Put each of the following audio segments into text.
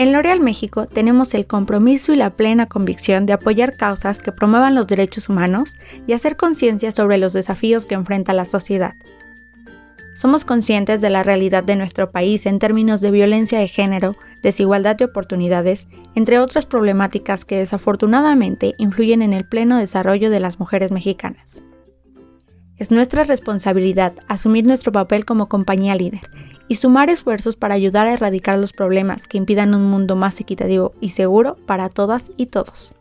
En L'Oreal México tenemos el compromiso y la plena convicción de apoyar causas que promuevan los derechos humanos y hacer conciencia sobre los desafíos que enfrenta la sociedad. Somos conscientes de la realidad de nuestro país en términos de violencia de género, desigualdad de oportunidades, entre otras problemáticas que desafortunadamente influyen en el pleno desarrollo de las mujeres mexicanas. Es nuestra responsabilidad asumir nuestro papel como compañía líder y sumar esfuerzos para ayudar a erradicar los problemas que impidan un mundo más equitativo y seguro para todas y todos.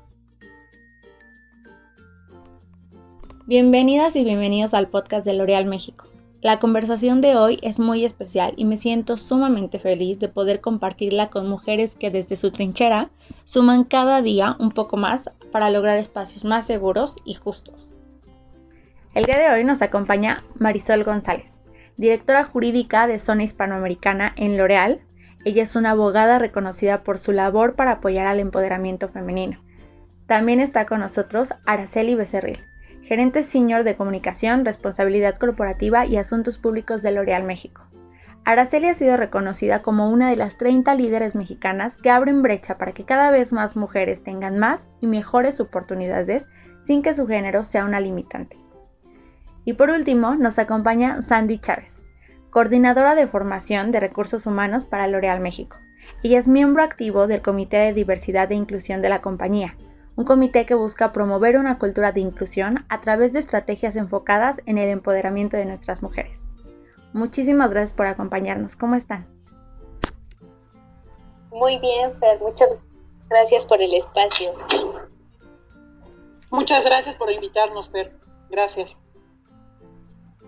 Bienvenidas y bienvenidos al podcast de L'Oreal México. La conversación de hoy es muy especial y me siento sumamente feliz de poder compartirla con mujeres que desde su trinchera suman cada día un poco más para lograr espacios más seguros y justos. El día de hoy nos acompaña Marisol González directora jurídica de Zona Hispanoamericana en L'Oreal. Ella es una abogada reconocida por su labor para apoyar al empoderamiento femenino. También está con nosotros Araceli Becerril, gerente senior de comunicación, responsabilidad corporativa y asuntos públicos de L'Oreal México. Araceli ha sido reconocida como una de las 30 líderes mexicanas que abren brecha para que cada vez más mujeres tengan más y mejores oportunidades sin que su género sea una limitante. Y por último, nos acompaña Sandy Chávez, coordinadora de formación de recursos humanos para L'Oreal México. Ella es miembro activo del Comité de Diversidad e Inclusión de la compañía, un comité que busca promover una cultura de inclusión a través de estrategias enfocadas en el empoderamiento de nuestras mujeres. Muchísimas gracias por acompañarnos. ¿Cómo están? Muy bien, Fer. Muchas gracias por el espacio. Muchas gracias por invitarnos, Fer. Gracias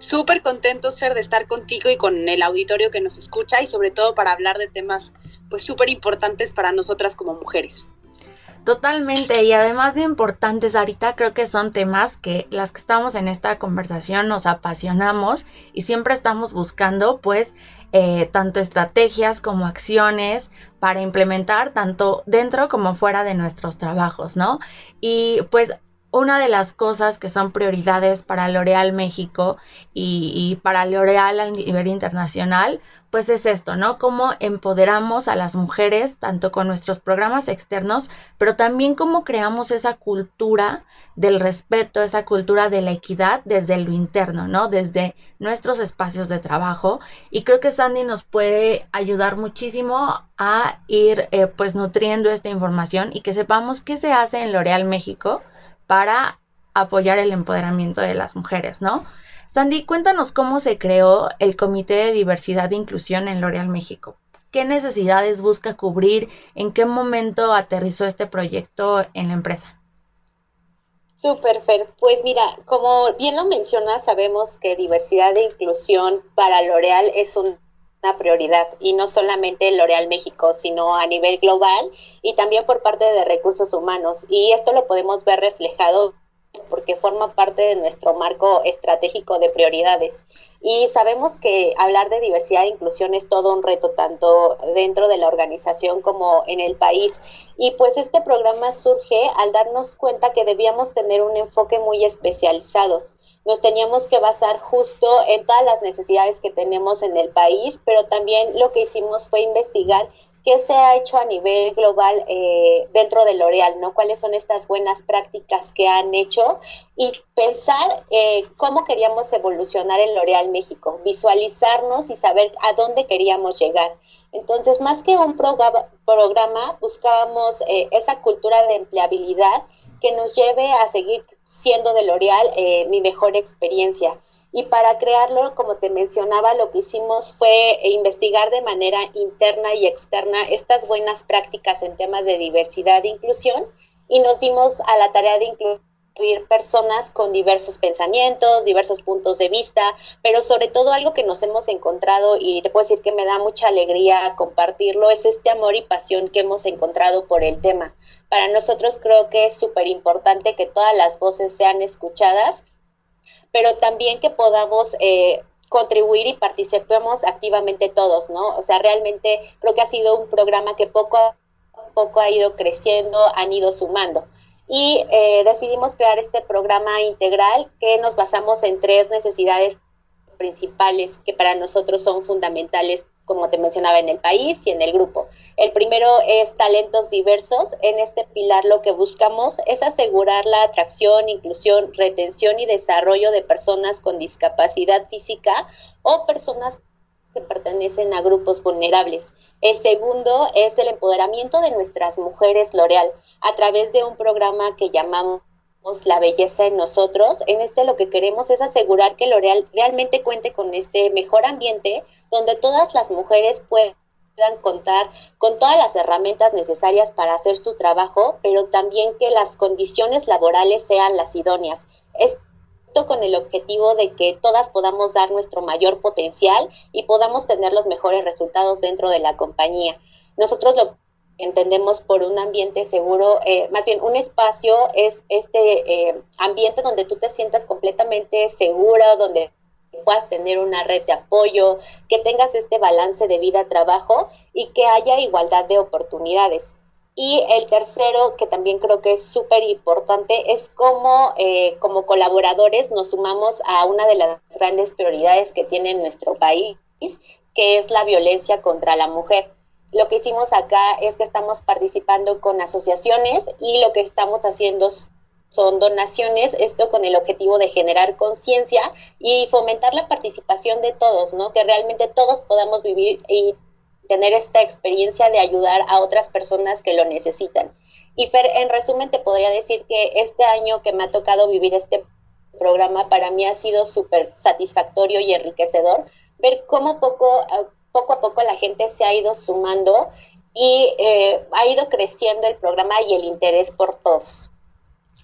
súper contentos, Fer, de estar contigo y con el auditorio que nos escucha y sobre todo para hablar de temas pues súper importantes para nosotras como mujeres. Totalmente, y además de importantes ahorita, creo que son temas que las que estamos en esta conversación nos apasionamos y siempre estamos buscando pues eh, tanto estrategias como acciones para implementar tanto dentro como fuera de nuestros trabajos, ¿no? Y pues una de las cosas que son prioridades para L'Oreal México y, para L'Oreal a nivel internacional, pues es esto, ¿no? Cómo empoderamos a las mujeres, tanto con nuestros programas externos, pero también cómo creamos esa cultura del respeto, esa cultura de la equidad desde lo interno, ¿no? Desde nuestros espacios de trabajo. Y creo que Sandy nos puede ayudar muchísimo a ir eh, pues nutriendo esta información y que sepamos qué se hace en L'Oreal México para apoyar el empoderamiento de las mujeres, ¿no? Sandy, cuéntanos cómo se creó el Comité de Diversidad e Inclusión en L'Oreal México. ¿Qué necesidades busca cubrir? ¿En qué momento aterrizó este proyecto en la empresa? Súper, Fer. Pues mira, como bien lo mencionas, sabemos que diversidad e inclusión para L'Oreal es una prioridad y no solamente L'Oreal México, sino a nivel global y también por parte de recursos humanos. Y esto lo podemos ver reflejado porque forma parte de nuestro marco estratégico de prioridades. Y sabemos que hablar de diversidad e inclusión es todo un reto, tanto dentro de la organización como en el país. Y pues este programa surge al darnos cuenta que debíamos tener un enfoque muy especializado. Nos teníamos que basar justo en todas las necesidades que tenemos en el país, pero también lo que hicimos fue investigar qué se ha hecho a nivel global eh, dentro de L'Oreal, ¿no? ¿Cuáles son estas buenas prácticas que han hecho? Y pensar eh, cómo queríamos evolucionar en L'Oreal México, visualizarnos y saber a dónde queríamos llegar. Entonces, más que un programa, buscábamos eh, esa cultura de empleabilidad que nos lleve a seguir siendo de L'Oreal mi mejor experiencia. Y para crearlo, como te mencionaba, lo que hicimos fue investigar de manera interna y externa estas buenas prácticas en temas de diversidad e inclusión y nos dimos a la tarea de incluir personas con diversos pensamientos, diversos puntos de vista, pero sobre todo algo que nos hemos encontrado y te puedo decir que me da mucha alegría compartirlo, es este amor y pasión que hemos encontrado por el tema. Para nosotros creo que es súper importante que todas las voces sean escuchadas pero también que podamos eh, contribuir y participemos activamente todos, ¿no? O sea, realmente creo que ha sido un programa que poco a poco ha ido creciendo, han ido sumando. Y eh, decidimos crear este programa integral que nos basamos en tres necesidades principales que para nosotros son fundamentales como te mencionaba, en el país y en el grupo. El primero es talentos diversos. En este pilar lo que buscamos es asegurar la atracción, inclusión, retención y desarrollo de personas con discapacidad física o personas que pertenecen a grupos vulnerables. El segundo es el empoderamiento de nuestras mujeres L'Oreal a través de un programa que llamamos la belleza en nosotros. En este lo que queremos es asegurar que L'Oreal realmente cuente con este mejor ambiente donde todas las mujeres puedan contar con todas las herramientas necesarias para hacer su trabajo, pero también que las condiciones laborales sean las idóneas. Esto con el objetivo de que todas podamos dar nuestro mayor potencial y podamos tener los mejores resultados dentro de la compañía. Nosotros lo entendemos por un ambiente seguro, eh, más bien un espacio es este eh, ambiente donde tú te sientas completamente segura, donde puedas tener una red de apoyo, que tengas este balance de vida-trabajo y que haya igualdad de oportunidades. Y el tercero, que también creo que es súper importante, es cómo eh, como colaboradores nos sumamos a una de las grandes prioridades que tiene nuestro país, que es la violencia contra la mujer. Lo que hicimos acá es que estamos participando con asociaciones y lo que estamos haciendo son donaciones, esto con el objetivo de generar conciencia y fomentar la participación de todos, ¿no? Que realmente todos podamos vivir y tener esta experiencia de ayudar a otras personas que lo necesitan. Y Fer, en resumen, te podría decir que este año que me ha tocado vivir este programa para mí ha sido súper satisfactorio y enriquecedor ver cómo poco poco a poco la gente se ha ido sumando y eh, ha ido creciendo el programa y el interés por todos.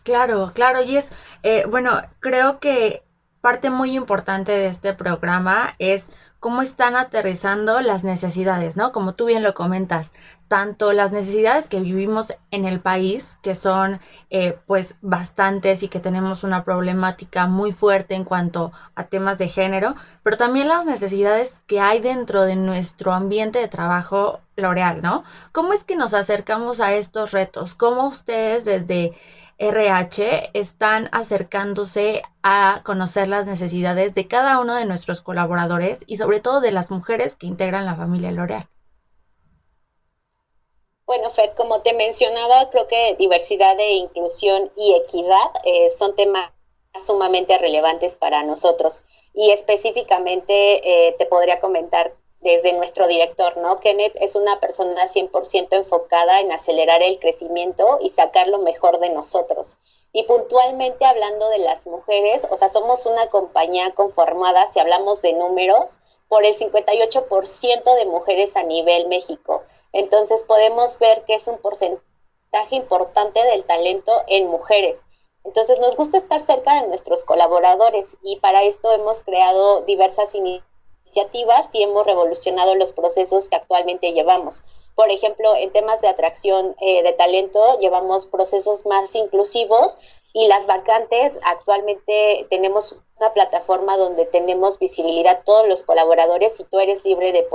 Claro, claro, y es, eh, bueno, creo que parte muy importante de este programa es cómo están aterrizando las necesidades, ¿no? Como tú bien lo comentas, tanto las necesidades que vivimos en el país, que son eh, pues bastantes y que tenemos una problemática muy fuerte en cuanto a temas de género, pero también las necesidades que hay dentro de nuestro ambiente de trabajo L'Oreal, ¿no? ¿Cómo es que nos acercamos a estos retos? ¿Cómo ustedes desde RH están acercándose a conocer las necesidades de cada uno de nuestros colaboradores y sobre todo de las mujeres que integran la familia L'Oreal? Bueno, Fer, como te mencionaba, creo que diversidad e inclusión y equidad eh, son temas sumamente relevantes para nosotros. Y específicamente eh, te podría comentar desde nuestro director, ¿no? Kenneth es una persona 100% enfocada en acelerar el crecimiento y sacar lo mejor de nosotros. Y puntualmente hablando de las mujeres, o sea, somos una compañía conformada, si hablamos de números, por el 58% de mujeres a nivel México. Entonces podemos ver que es un porcentaje importante del talento en mujeres. Entonces nos gusta estar cerca de nuestros colaboradores y para esto hemos creado diversas iniciativas y hemos revolucionado los procesos que actualmente llevamos. Por ejemplo, en temas de atracción eh, de talento, llevamos procesos más inclusivos y las vacantes, actualmente tenemos una plataforma donde tenemos visibilidad a todos los colaboradores y tú eres libre de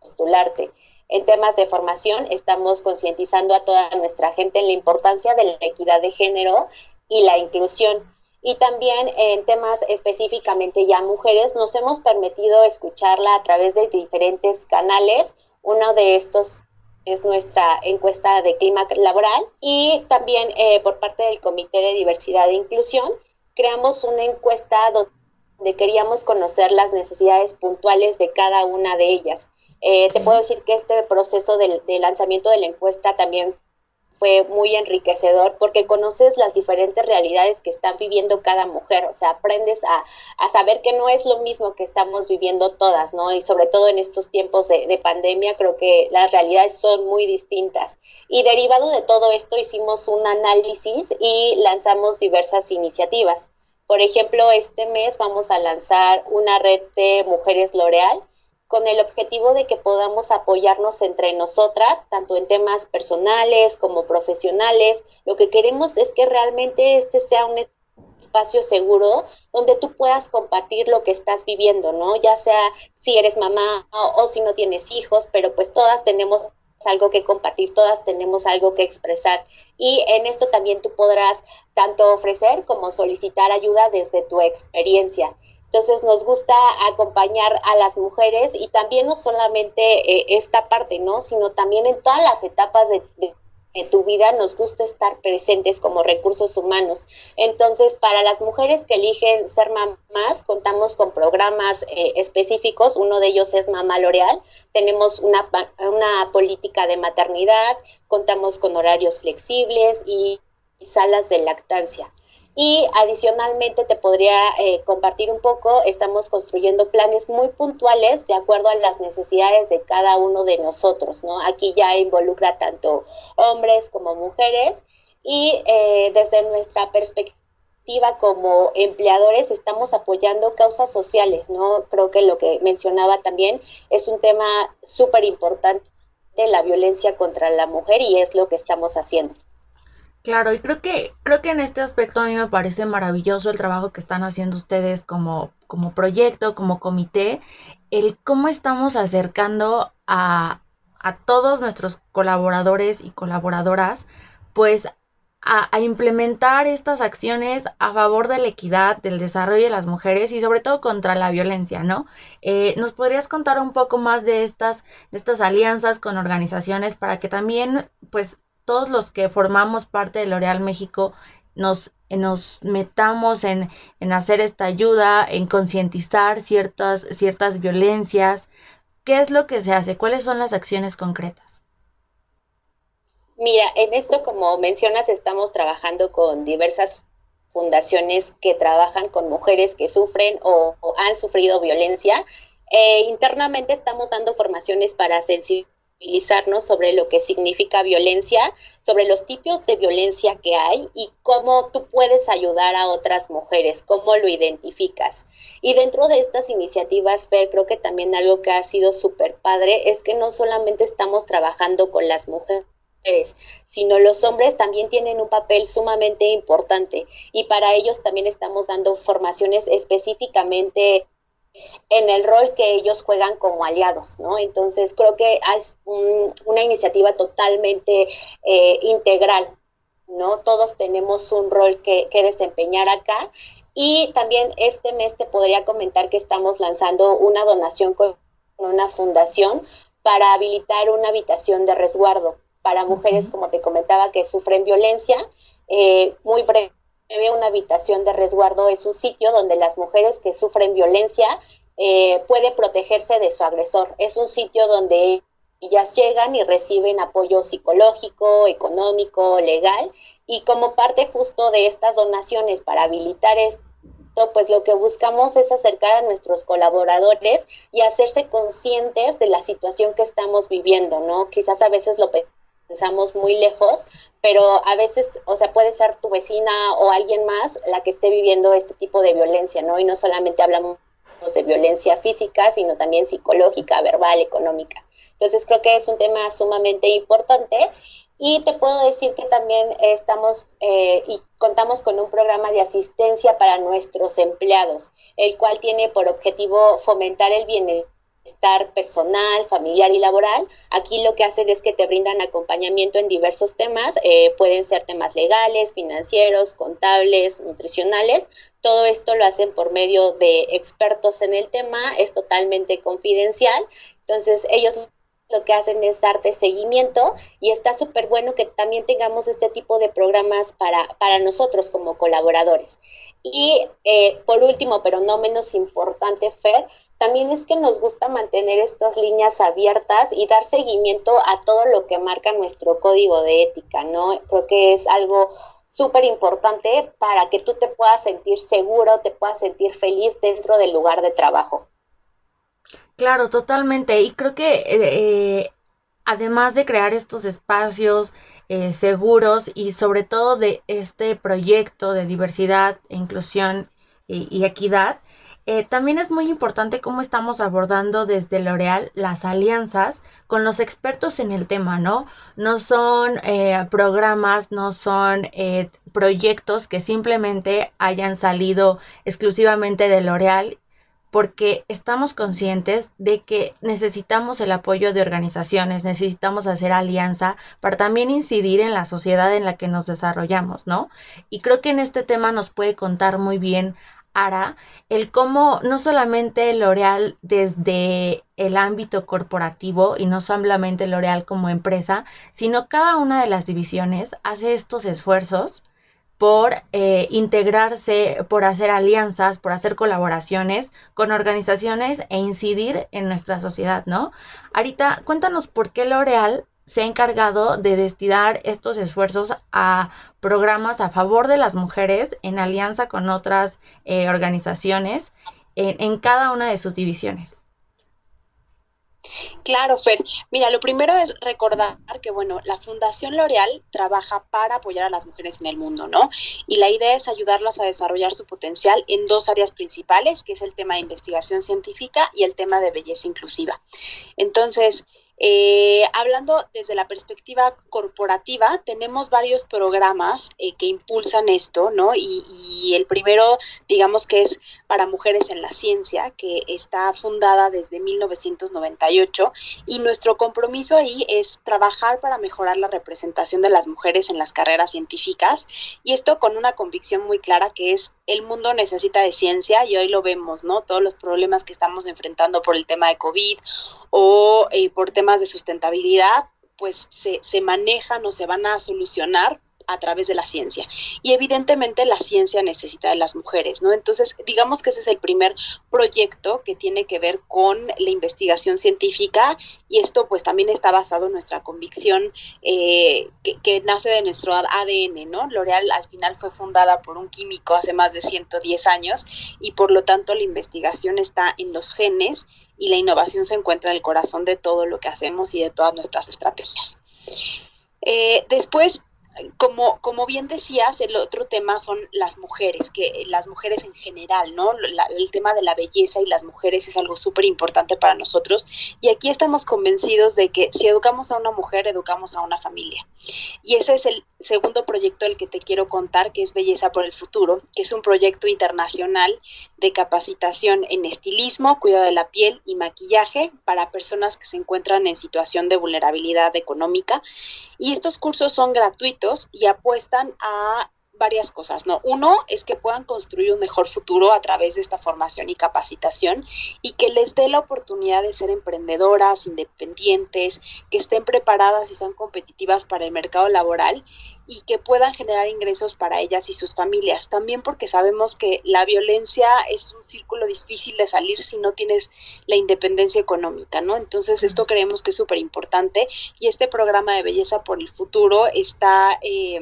postularte. En temas de formación, estamos concientizando a toda nuestra gente en la importancia de la equidad de género y la inclusión y también en temas específicamente ya mujeres, nos hemos permitido escucharla a través de diferentes canales. Uno de estos es nuestra encuesta de clima laboral y también eh, por parte del Comité de Diversidad e Inclusión creamos una encuesta donde queríamos conocer las necesidades puntuales de cada una de ellas. Eh, te puedo decir que este proceso de lanzamiento de la encuesta también fue muy enriquecedor porque conoces las diferentes realidades que están viviendo cada mujer, o sea, aprendes a, a saber que no es lo mismo que estamos viviendo todas, ¿no? Y sobre todo en estos tiempos de, de pandemia, creo que las realidades son muy distintas. Y derivado de todo esto, hicimos un análisis y lanzamos diversas iniciativas. Por ejemplo, este mes vamos a lanzar una red de mujeres L'Oreal con el objetivo de que podamos apoyarnos entre nosotras, tanto en temas personales como profesionales. Lo que queremos es que realmente este sea un espacio seguro donde tú puedas compartir lo que estás viviendo, ¿no? Ya sea si eres mamá o, si no tienes hijos, pero pues todas tenemos algo que compartir, todas tenemos algo que expresar. Y en esto también tú podrás tanto ofrecer como solicitar ayuda desde tu experiencia. Entonces nos gusta acompañar a las mujeres y también no solamente eh, esta parte, ¿no? Sino también en todas las etapas de, tu vida nos gusta estar presentes como recursos humanos. Entonces, para las mujeres que eligen ser mamás, contamos con programas eh, específicos. Uno de ellos es Mamá L'Oreal. Tenemos una, una política de maternidad, contamos con horarios flexibles y salas de lactancia. Y adicionalmente te podría eh, compartir un poco, estamos construyendo planes muy puntuales de acuerdo a las necesidades de cada uno de nosotros, ¿no? Aquí ya involucra tanto hombres como mujeres y eh, desde nuestra perspectiva como empleadores estamos apoyando causas sociales, ¿no? Creo que lo que mencionaba también es un tema súper importante, la violencia contra la mujer y es lo que estamos haciendo. Claro, y creo que, creo que en este aspecto a mí me parece maravilloso el trabajo que están haciendo ustedes como, como proyecto, como comité, el cómo estamos acercando a, a todos nuestros colaboradores y colaboradoras, pues a, implementar estas acciones a favor de la equidad, del desarrollo de las mujeres y sobre todo contra la violencia, ¿no? Eh, ¿Nos podrías contar un poco más de estas, de estas alianzas con organizaciones para que también, pues, todos los que formamos parte de L'Oreal México nos, nos metamos en, hacer esta ayuda, en concientizar ciertas, ciertas violencias. ¿Qué es lo que se hace? ¿Cuáles son las acciones concretas? Mira, en esto, como mencionas, estamos trabajando con diversas fundaciones que trabajan con mujeres que sufren o, han sufrido violencia. Eh, internamente estamos dando formaciones para sensibilizar sobre lo que significa violencia, sobre los tipos de violencia que hay y cómo tú puedes ayudar a otras mujeres, cómo lo identificas. Y dentro de estas iniciativas, Fer, creo que también algo que ha sido súper padre es que no solamente estamos trabajando con las mujeres, sino los hombres también tienen un papel sumamente importante y para ellos también estamos dando formaciones específicamente en el rol que ellos juegan como aliados, ¿no? Entonces creo que es una iniciativa totalmente eh, integral, ¿no? Todos tenemos un rol que, que desempeñar acá y también este mes te podría comentar que estamos lanzando una donación con una fundación para habilitar una habitación de resguardo para mujeres, como te comentaba, que sufren violencia. Eh, muy breve una habitación de resguardo es un sitio donde las mujeres que sufren violencia eh, puede protegerse de su agresor. Es un sitio donde ellas llegan y reciben apoyo psicológico, económico, legal, y como parte justo de estas donaciones para habilitar esto, pues lo que buscamos es acercar a nuestros colaboradores y hacerse conscientes de la situación que estamos viviendo, ¿no? Quizás a veces lo pensamos muy lejos, pero a veces, o sea, puede ser tu vecina o alguien más la que esté viviendo este tipo de violencia, ¿no? Y no solamente hablamos de violencia física, sino también psicológica, verbal, económica. Entonces creo que es un tema sumamente importante y te puedo decir que también estamos eh, y contamos con un programa de asistencia para nuestros empleados, el cual tiene por objetivo fomentar el bienestar estar personal, familiar y laboral. Aquí lo que hacen es que te brindan acompañamiento en diversos temas, eh, pueden ser temas legales, financieros, contables, nutricionales. Todo esto lo hacen por medio de expertos en el tema, es totalmente confidencial. Entonces ellos lo que hacen es darte seguimiento y está súper bueno que también tengamos este tipo de programas para, para nosotros como colaboradores. Y eh, por último, pero no menos importante, Fer, también es que nos gusta mantener estas líneas abiertas y dar seguimiento a todo lo que marca nuestro código de ética, ¿no? Creo que es algo súper importante para que tú te puedas sentir seguro, te puedas sentir feliz dentro del lugar de trabajo. Claro, totalmente. Y creo que eh, además de crear estos espacios eh, seguros y sobre todo de este proyecto de diversidad, inclusión y equidad, eh, también es muy importante cómo estamos abordando desde L'Oreal las alianzas con los expertos en el tema, ¿no? No son eh, programas, no son eh, proyectos que simplemente hayan salido exclusivamente de L'Oreal porque estamos conscientes de que necesitamos el apoyo de organizaciones, necesitamos hacer alianza para también incidir en la sociedad en la que nos desarrollamos, ¿no? Y creo que en este tema nos puede contar muy bien El cómo no solamente L'Oreal desde el ámbito corporativo y no solamente L'Oreal como empresa, sino cada una de las divisiones hace estos esfuerzos por eh, integrarse, por hacer alianzas, por hacer colaboraciones con organizaciones e incidir en nuestra sociedad, ¿no? Ahorita, cuéntanos por qué L'Oreal se ha encargado de destinar estos esfuerzos a programas a favor de las mujeres en alianza con otras eh, organizaciones en cada una de sus divisiones. Claro, Fer. Mira, lo primero es recordar que, bueno, la Fundación L'Oreal trabaja para apoyar a las mujeres en el mundo, ¿no? Y la idea es ayudarlas a desarrollar su potencial en dos áreas principales, que es el tema de investigación científica y el tema de belleza inclusiva. Entonces, eh, hablando desde la perspectiva corporativa, tenemos varios programas eh, que impulsan esto, ¿no? Y, y, el primero, digamos que es para mujeres en la ciencia, que está fundada desde 1998, y nuestro compromiso ahí es trabajar para mejorar la representación de las mujeres en las carreras científicas, y esto con una convicción muy clara que es el mundo necesita de ciencia, y hoy lo vemos, ¿no? Todos los problemas que estamos enfrentando por el tema de COVID o eh, por temas de sustentabilidad, pues se, se manejan o se van a solucionar a través de la ciencia. Y evidentemente la ciencia necesita de las mujeres, ¿no? Entonces, digamos que ese es el primer proyecto que tiene que ver con la investigación científica y esto pues también está basado en nuestra convicción eh, que, nace de nuestro ADN, ¿no? L'Oreal al final fue fundada por un químico hace más de 110 años y por lo tanto la investigación está en los genes y la innovación se encuentra en el corazón de todo lo que hacemos y de todas nuestras estrategias. Eh, después, como, como bien decías, el otro tema son las mujeres, que las mujeres en general, ¿no? el tema de la belleza y las mujeres es algo súper importante para nosotros. Y aquí estamos convencidos de que si educamos a una mujer, educamos a una familia. Y ese es el segundo proyecto del que te quiero contar, que es Belleza por el Futuro, que es un proyecto internacional de capacitación en estilismo, cuidado de la piel y maquillaje para personas que se encuentran en situación de vulnerabilidad económica. Y estos cursos son gratuitos y apuestan a varias cosas, ¿no? Uno es que puedan construir un mejor futuro a través de esta formación y capacitación y que les dé la oportunidad de ser emprendedoras, independientes, que estén preparadas y sean competitivas para el mercado laboral y que puedan generar ingresos para ellas y sus familias. También porque sabemos que la violencia es un círculo difícil de salir si no tienes la independencia económica, ¿no? Entonces esto creemos que es súper importante y este programa de belleza por el futuro está... Eh,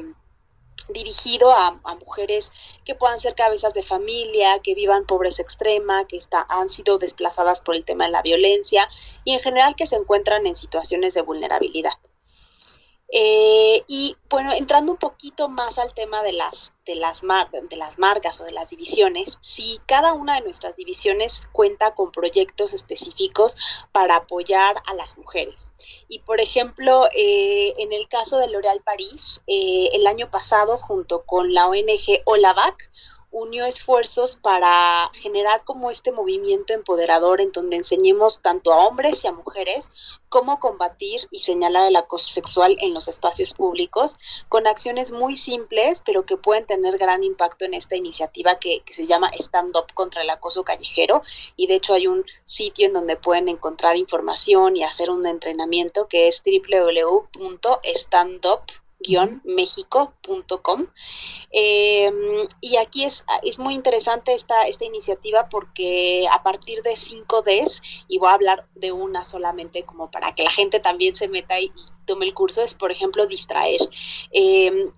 dirigido a, mujeres que puedan ser cabezas de familia, que vivan pobreza extrema, que está, han sido desplazadas por el tema de la violencia y en general que se encuentran en situaciones de vulnerabilidad. Eh, y bueno, entrando un poquito más al tema de las, de, las de las marcas o de las divisiones, si cada una de nuestras divisiones cuenta con proyectos específicos para apoyar a las mujeres. Y por ejemplo, eh, en el caso de L'Oréal París, eh, el año pasado, junto con la ONG Olavac, unió esfuerzos para generar como este movimiento empoderador en donde enseñemos tanto a hombres y a mujeres cómo combatir y señalar el acoso sexual en los espacios públicos con acciones muy simples pero que pueden tener gran impacto en esta iniciativa que, se llama Stand Up contra el acoso callejero. Y de hecho hay un sitio en donde pueden encontrar información y hacer un entrenamiento que es www.standup méxico.com em, y aquí es, es muy interesante esta, esta iniciativa porque a partir de 5Ds, y voy a hablar de una solamente como para que la gente también se meta y, tome el curso, es por ejemplo distraer. Em,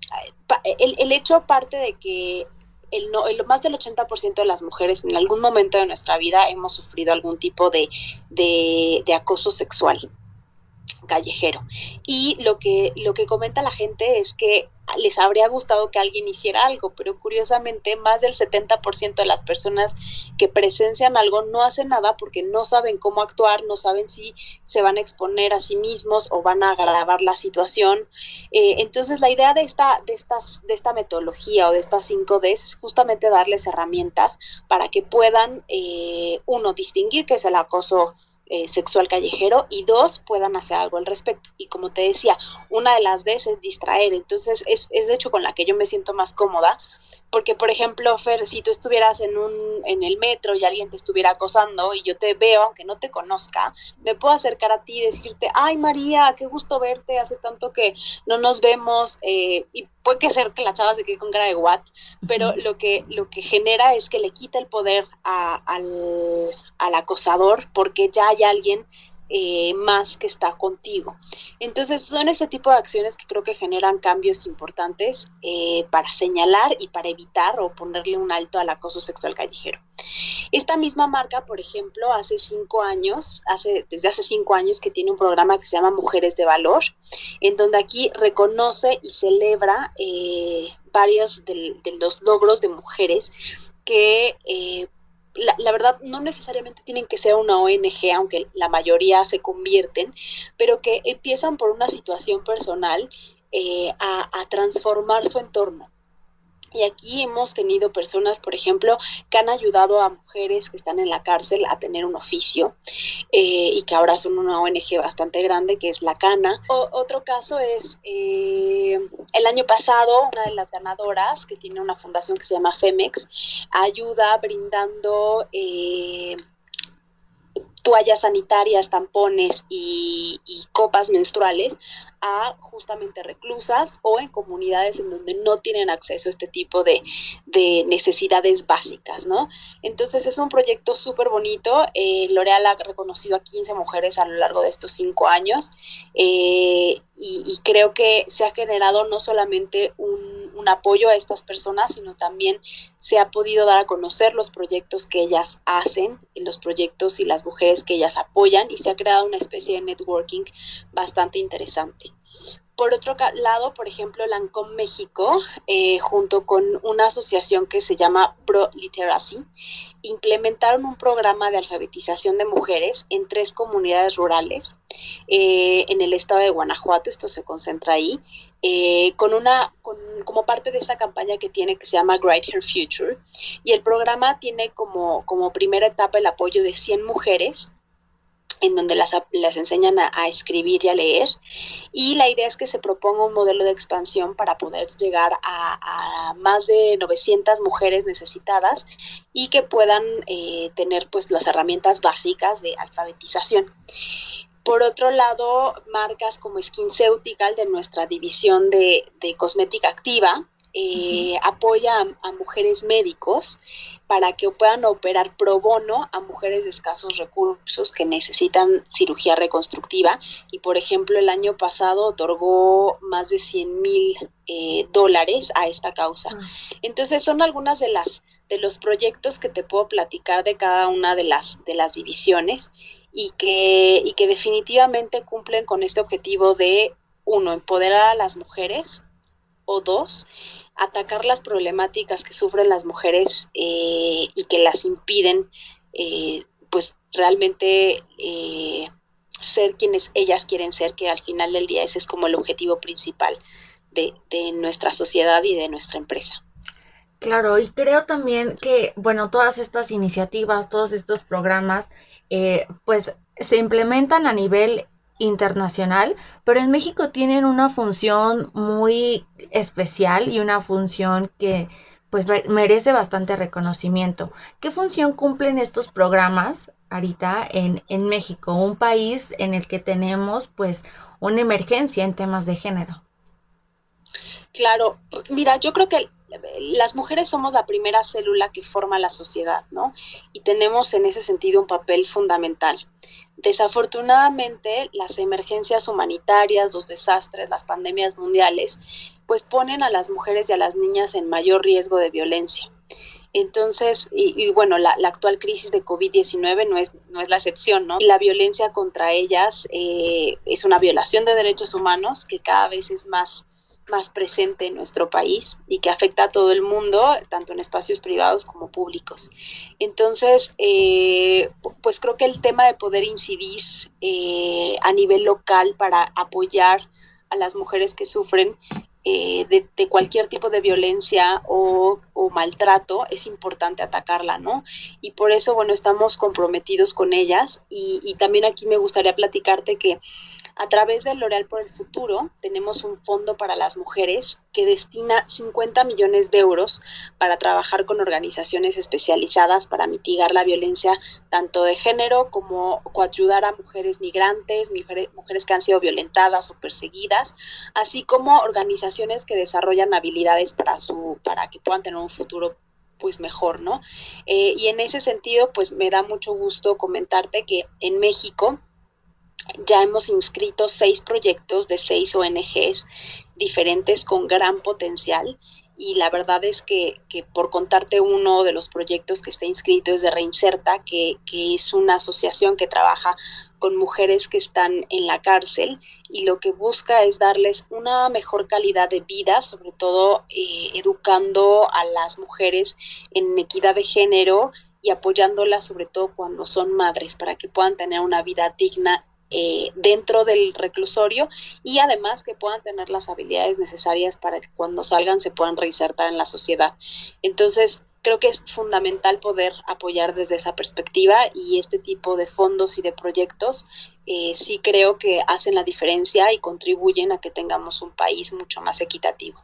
el, el hecho parte de que el, no, el, más del 80% de las mujeres en algún momento de nuestra vida hemos sufrido algún tipo de, de acoso sexual callejero. Y lo que, lo que comenta la gente es que les habría gustado que alguien hiciera algo, pero curiosamente más del 70% de las personas que presencian algo no hacen nada porque no saben cómo actuar, no saben si se van a exponer a sí mismos o van a agravar la situación. Eh, entonces la idea de esta, de, estas, de esta metodología o de estas 5 D es justamente darles herramientas para que puedan, eh, uno, distinguir qué es el acoso eh, sexual callejero y dos, puedan hacer algo al respecto. Y como te decía, una de las veces distraer, entonces es, es de hecho con la que yo me siento más cómoda porque por ejemplo, Fer, si tú estuvieras en un en el metro y alguien te estuviera acosando y yo te veo, aunque no te conozca, me puedo acercar a ti y decirte, ay María, qué gusto verte, hace tanto que no nos vemos, eh, y puede que ser que la chava se quede con cara de what, pero lo que, lo que genera es que le quita el poder al, al acosador porque ya hay alguien eh, más que está contigo. Entonces son ese tipo de acciones que creo que generan cambios importantes eh, para señalar y para evitar o ponerle un alto al acoso sexual callejero. Esta misma marca, por ejemplo, hace cinco años, hace, desde hace cinco años que tiene un programa que se llama Mujeres de Valor, en donde aquí reconoce y celebra eh, varios de, los logros de mujeres que la, verdad no necesariamente tienen que ser una ONG, aunque la mayoría se convierten, pero que empiezan por una situación personal eh, a, a transformar su entorno. Y aquí hemos tenido personas, por ejemplo, que han ayudado a mujeres que están en la cárcel a tener un oficio eh, y que ahora son una ONG bastante grande, que es La Cana. otro caso es eh, el año pasado, una de las ganadoras, que tiene una fundación que se llama Femex, ayuda brindando... Eh, toallas sanitarias, tampones y, copas menstruales a justamente reclusas o en comunidades en donde no tienen acceso a este tipo de, necesidades básicas, ¿no? Entonces es un proyecto súper bonito. Eh, L'Oreal ha reconocido a 15 mujeres a lo largo de estos cinco años eh, y, creo que se ha generado no solamente un, apoyo a estas personas, sino también se ha podido dar a conocer los proyectos que ellas hacen, los proyectos y las mujeres que ellas apoyan y se ha creado una especie de networking bastante interesante. Por otro lado, por ejemplo, Lancome México, eh, junto con una asociación que se llama Pro Literacy, implementaron un programa de alfabetización de mujeres en tres comunidades rurales eh, en el estado de Guanajuato, esto se concentra ahí, eh, con una, como parte de esta campaña que tiene que se llama Great Her Future. Y el programa tiene como, como primera etapa el apoyo de 100 mujeres en donde las, enseñan a, escribir y a leer. Y la idea es que se proponga un modelo de expansión para poder llegar a, más de 900 mujeres necesitadas y que puedan eh, tener pues las herramientas básicas de alfabetización. Por otro lado, marcas como SkinCeutical de nuestra división de, cosmética activa eh, apoya a, mujeres médicos para que puedan operar pro bono a mujeres de escasos recursos que necesitan cirugía reconstructiva. Y por ejemplo, el año pasado otorgó más de 100 mil eh, dólares a esta causa. Ah. Entonces, son algunas de las de los proyectos que te puedo platicar de cada una de las, de las divisiones y que, y que definitivamente cumplen con este objetivo de, uno, empoderar a las mujeres, o dos, atacar las problemáticas que sufren las mujeres eh, y que las impiden, eh, pues realmente eh, ser quienes ellas quieren ser, que al final del día ese es como el objetivo principal de, de nuestra sociedad y de nuestra empresa. Claro, y creo también que, bueno, todas estas iniciativas, todos estos programas, pues se implementan a nivel internacional, pero en México tienen una función muy especial y una función que pues merece bastante reconocimiento. ¿Qué función cumplen estos programas ahorita en, en México, un país en el que tenemos pues una emergencia en temas de género? Claro, mira, yo creo que las mujeres somos la primera célula que forma la sociedad, ¿no? Y tenemos en ese sentido un papel fundamental. Desafortunadamente, las emergencias humanitarias, los desastres, las pandemias mundiales, pues ponen a las mujeres y a las niñas en mayor riesgo de violencia. Entonces, y, bueno, la, actual crisis de COVID-19 no es, no es la excepción, ¿no? La violencia contra ellas eh, es una violación de derechos humanos que cada vez es más más presente en nuestro país y que afecta a todo el mundo, tanto en espacios privados como públicos. Entonces, eh, pues creo que el tema de poder incidir eh, a nivel local para apoyar a las mujeres que sufren eh, de, cualquier tipo de violencia o, maltrato, es importante atacarla, ¿no? Y por eso, bueno, estamos comprometidos con ellas y, y también aquí me gustaría platicarte que A través del L'Oreal por el Futuro tenemos un fondo para las mujeres que destina 50 millones de euros para trabajar con organizaciones especializadas para mitigar la violencia tanto de género como ayudar a mujeres migrantes, mujeres, mujeres que han sido violentadas o perseguidas, así como organizaciones que desarrollan habilidades para, su, para que puedan tener un futuro pues mejor, ¿no? Eh, y en ese sentido, pues me da mucho gusto comentarte que en México ya hemos inscrito seis proyectos de seis ONGs diferentes con gran potencial y la verdad es que, que, por contarte uno de los proyectos que está inscrito es de Reinserta, que, que es una asociación que trabaja con mujeres que están en la cárcel y lo que busca es darles una mejor calidad de vida, sobre todo eh, educando a las mujeres en equidad de género y apoyándolas sobre todo cuando son madres para que puedan tener una vida digna eh, dentro del reclusorio y además que puedan tener las habilidades necesarias para que cuando salgan se puedan reinsertar en la sociedad. Entonces, creo que es fundamental poder apoyar desde esa perspectiva y este tipo de fondos y de proyectos eh, sí creo que hacen la diferencia y contribuyen a que tengamos un país mucho más equitativo.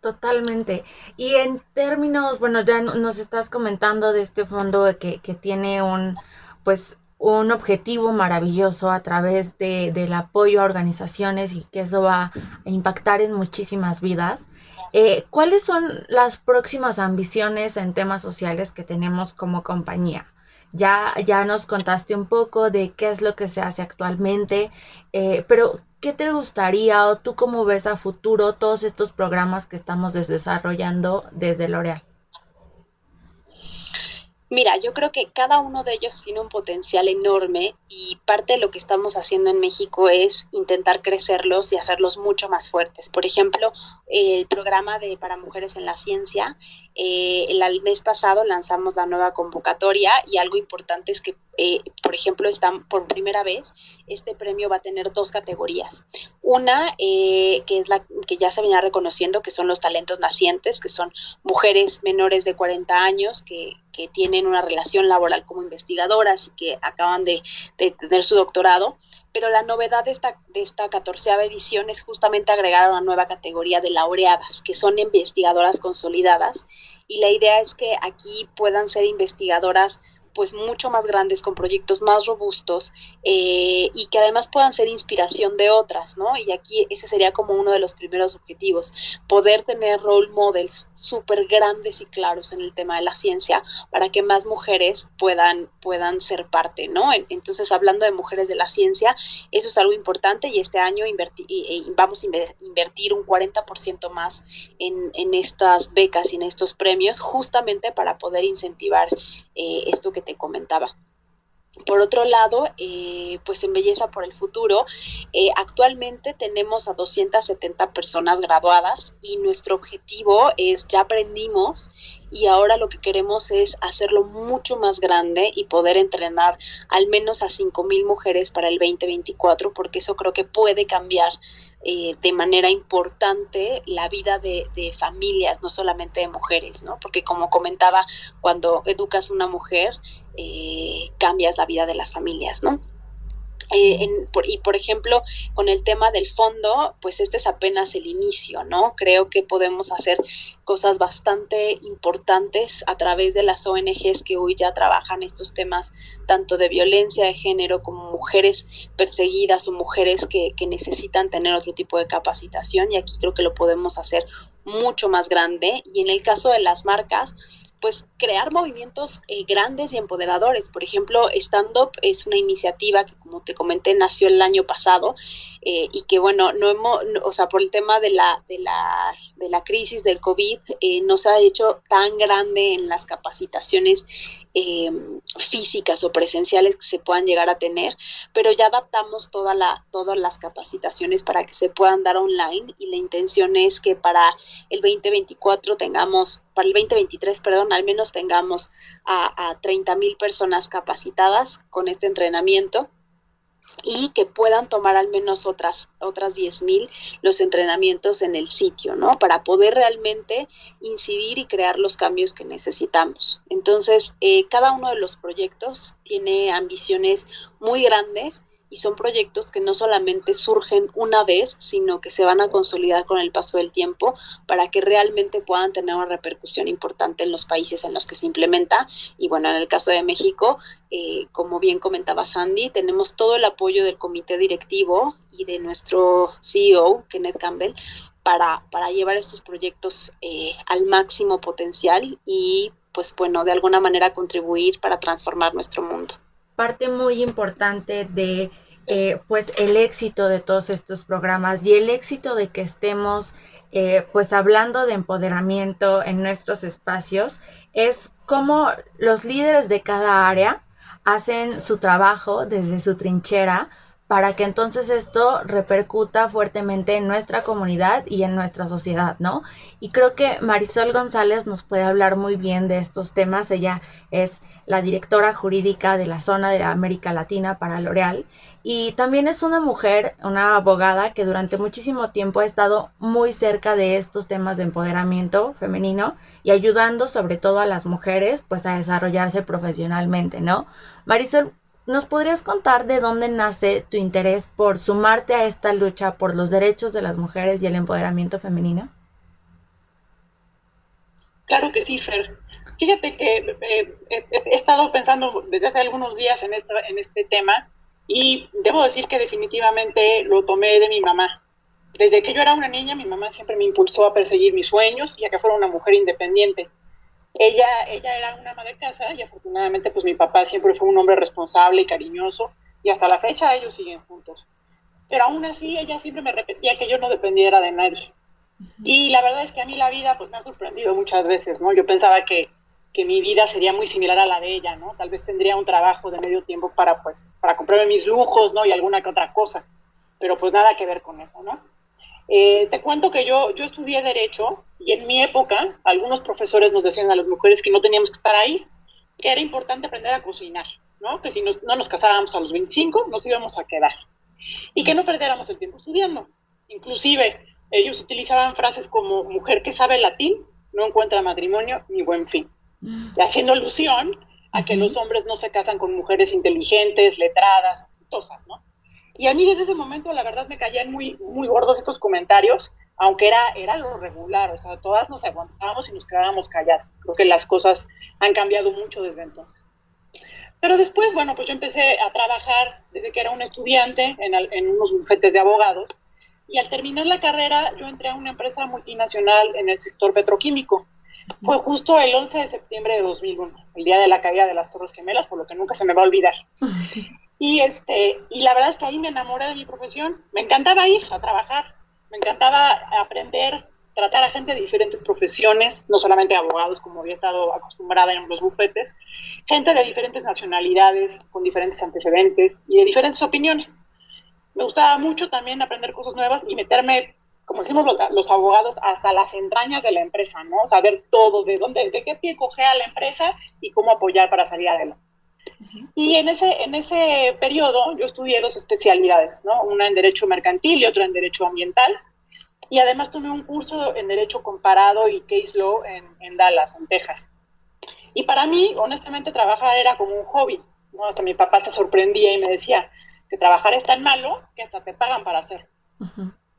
Totalmente. Y en términos, bueno, ya nos estás comentando de este fondo que, que tiene un, pues, un objetivo maravilloso a través de, del apoyo a organizaciones y que eso va a impactar en muchísimas vidas. Eh, ¿Cuáles son las próximas ambiciones en temas sociales que tenemos como compañía? Ya, ya nos contaste un poco de qué es lo que se hace actualmente, eh, pero ¿qué te gustaría o tú cómo ves a futuro todos estos programas que estamos desarrollando desde L'Oreal? Mira, yo creo que cada uno de ellos tiene un potencial enorme y parte de lo que estamos haciendo en México es intentar crecerlos y hacerlos mucho más fuertes. Por ejemplo, el programa de para mujeres en la ciencia, eh, el, mes pasado lanzamos la nueva convocatoria y algo importante es que, eh, por ejemplo, están por primera vez este premio va a tener dos categorías. Una eh, que es la que ya se venía reconociendo, que son los talentos nacientes, que son mujeres menores de 40 años que que tienen una relación laboral como investigadoras y que acaban de, tener su doctorado, pero la novedad de esta, de esta catorceava edición es justamente agregar una nueva categoría de laureadas, que son investigadoras consolidadas, y la idea es que aquí puedan ser investigadoras pues mucho más grandes, con proyectos más robustos eh, y que además puedan ser inspiración de otras, ¿no? Y aquí ese sería como uno de los primeros objetivos, poder tener role models súper grandes y claros en el tema de la ciencia para que más mujeres puedan, puedan ser parte, ¿no? Entonces, hablando de mujeres de la ciencia, eso es algo importante y este año vamos a invertir un 40% más en, en estas becas y en estos premios justamente para poder incentivar eh, esto que te comentaba. Por otro lado, eh, pues en Belleza por el Futuro, eh, actualmente tenemos a 270 personas graduadas y nuestro objetivo es, ya aprendimos y ahora lo que queremos es hacerlo mucho más grande y poder entrenar al menos a 5.000 mujeres para el 2024, porque eso creo que puede cambiar eh, de manera importante la vida de, de, familias, no solamente de mujeres, ¿no? Porque como comentaba, cuando educas a una mujer, eh, cambias la vida de las familias, ¿no? Eh, y por ejemplo, con el tema del fondo, pues este es apenas el inicio, ¿no? Creo que podemos hacer cosas bastante importantes a través de las ONGs que hoy ya trabajan estos temas, tanto de violencia de género como mujeres perseguidas o mujeres que, que necesitan tener otro tipo de capacitación y aquí creo que lo podemos hacer mucho más grande. Y en el caso de las marcas, pues crear movimientos eh, grandes y empoderadores. Por ejemplo, Stand Up es una iniciativa que, como te comenté, nació el año pasado eh, y que, bueno, no hemos, o sea, por el tema de la, de la, de la crisis del COVID, eh, no se ha hecho tan grande en las capacitaciones físicas o presenciales que se puedan llegar a tener, pero ya adaptamos toda la, todas las capacitaciones para que se puedan dar online y la intención es que para el 2024 tengamos, para el 2023, perdón, al menos tengamos a, a 30 mil personas capacitadas con este entrenamiento y que puedan tomar al menos otras, otras 10 mil los entrenamientos en el sitio, ¿no? Para poder realmente incidir y crear los cambios que necesitamos. Entonces, eh, cada uno de los proyectos tiene ambiciones muy grandes y son proyectos que no solamente surgen una vez, sino que se van a consolidar con el paso del tiempo para que realmente puedan tener una repercusión importante en los países en los que se implementa. Y bueno, en el caso de México, eh, como bien comentaba Sandy, tenemos todo el apoyo del comité directivo y de nuestro CEO, Kenneth Campbell, para, para llevar estos proyectos eh, al máximo potencial y pues bueno, de alguna manera contribuir para transformar nuestro mundo parte muy importante de eh, pues el éxito de todos estos programas y el éxito de que estemos eh, pues hablando de empoderamiento en nuestros espacios es cómo los líderes de cada área hacen su trabajo desde su trinchera para que entonces esto repercuta fuertemente en nuestra comunidad y en nuestra sociedad, ¿no? Y creo que Marisol González nos puede hablar muy bien de estos temas. Ella es la directora jurídica de la zona de América Latina para L'Oreal y también es una mujer, una abogada que durante muchísimo tiempo ha estado muy cerca de estos temas de empoderamiento femenino y ayudando sobre todo a las mujeres pues a desarrollarse profesionalmente, ¿no? Marisol, ¿Nos podrías contar de dónde nace tu interés por sumarte a esta lucha por los derechos de las mujeres y el empoderamiento femenino? Claro que sí, Fer. Fíjate que eh, he estado pensando desde hace algunos días en, en este tema y debo decir que definitivamente lo tomé de mi mamá. Desde que yo era una niña, mi mamá siempre me impulsó a perseguir mis sueños y a que fuera una mujer independiente. Ella, ella era una ama de casa y afortunadamente pues mi papá siempre fue un hombre responsable y cariñoso y hasta la fecha ellos siguen juntos. Pero aún así ella siempre me repetía que yo no dependiera de nadie. Y la verdad es que a mí la vida pues me ha sorprendido muchas veces, ¿no? Yo pensaba que, que mi vida sería muy similar a la de ella, ¿no? Tal vez tendría un trabajo de medio tiempo para pues para comprarme mis lujos, ¿no? Y alguna que otra cosa. Pero pues nada que ver con eso, ¿no? Eh, te cuento que yo, yo estudié Derecho y en mi época algunos profesores nos decían a las mujeres que no teníamos que estar ahí, que era importante aprender a cocinar, ¿no? que si no nos casábamos a los 25 nos íbamos a quedar y que no perdiéramos el tiempo estudiando. Inclusive ellos utilizaban frases como mujer que sabe latín no encuentra matrimonio ni buen fin, y haciendo alusión a que los hombres no se casan con mujeres inteligentes, letradas, exitosas, ¿no? Y a mí desde ese momento, la verdad, me caían muy, muy gordos estos comentarios, aunque era, era lo regular, o sea, todas nos aguantábamos y nos quedábamos calladas. Creo que las cosas han cambiado mucho desde entonces. Pero después, bueno, pues yo empecé a trabajar desde que era un estudiante en, en unos bufetes de abogados y al terminar la carrera yo entré a una empresa multinacional en el sector petroquímico. Fue justo el 11 de septiembre de 2001, el día de la caída de las Torres Gemelas, por lo que nunca se me va a olvidar. Y, este, y la verdad es que ahí me enamoré de mi profesión. Me encantaba ir a trabajar, me encantaba aprender, tratar a gente de diferentes profesiones, no solamente abogados, como había estado acostumbrada en los bufetes, gente de diferentes nacionalidades, con diferentes antecedentes y de diferentes opiniones. Me gustaba mucho también aprender cosas nuevas y meterme, como decimos los, abogados, hasta las entrañas de la empresa, ¿no? Saber todo, de dónde, de qué pie a la empresa y cómo apoyar para salir adelante. Y en ese, en ese periodo yo estudié dos especialidades, ¿no? Una en Derecho Mercantil y otra en Derecho Ambiental. Y además tomé un curso en Derecho Comparado y Case Law en, en Dallas, en Texas. Y para mí, honestamente, trabajar era como un hobby, ¿no? Hasta mi papá se sorprendía y me decía que trabajar es tan malo que hasta te pagan para hacerlo.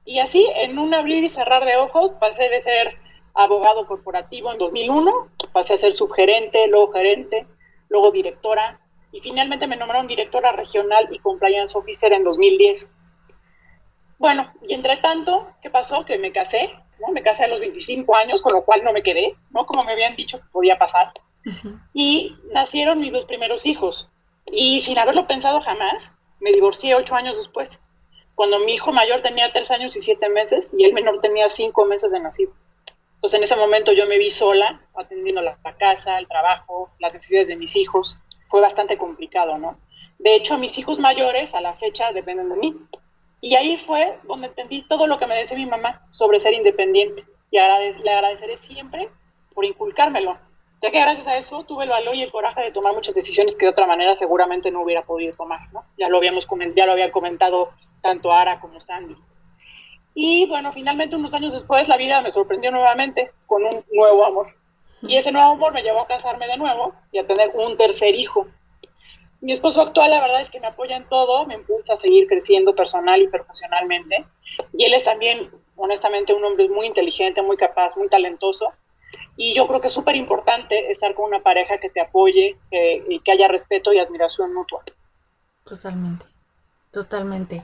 Y así, en un abrir y cerrar de ojos, pasé de ser abogado corporativo en 2001, pasé a ser subgerente, luego gerente, luego directora, y finalmente me nombraron directora regional y compliance officer en 2010. Bueno, y entre tanto, ¿qué pasó? Que me casé, ¿no? Me casé a los 25 años, con lo cual no me quedé, ¿no? Como me habían dicho que podía pasar. Y nacieron mis dos primeros hijos. Y sin haberlo pensado jamás, me divorcié ocho años después, cuando mi hijo mayor tenía tres años y siete meses y el menor tenía cinco meses de nacido. Entonces en ese momento yo me vi sola, atendiendo la, casa, el trabajo, las necesidades de mis hijos. Fue bastante complicado, ¿no? De hecho, mis hijos mayores a la fecha dependen de mí. Y ahí fue donde entendí todo lo que me decía mi mamá sobre ser independiente. Y le agradeceré siempre por inculcármelo, ya que gracias a eso tuve el valor y el coraje de tomar muchas decisiones que de otra manera seguramente no hubiera podido tomar, ¿no? Ya lo habíamos ya lo había comentado tanto Ara como Sandy. Y bueno, finalmente unos años después la vida me sorprendió nuevamente con un nuevo amor. Y ese nuevo amor me llevó a casarme de nuevo y a tener un tercer hijo. Mi esposo actual, la verdad es que me apoya en todo, me impulsa a seguir creciendo personal y profesionalmente. Y él es también, honestamente, un hombre muy inteligente, muy capaz, muy talentoso. Y yo creo que es súper importante estar con una pareja que te apoye y que haya respeto y admiración mutua. Totalmente. Totalmente.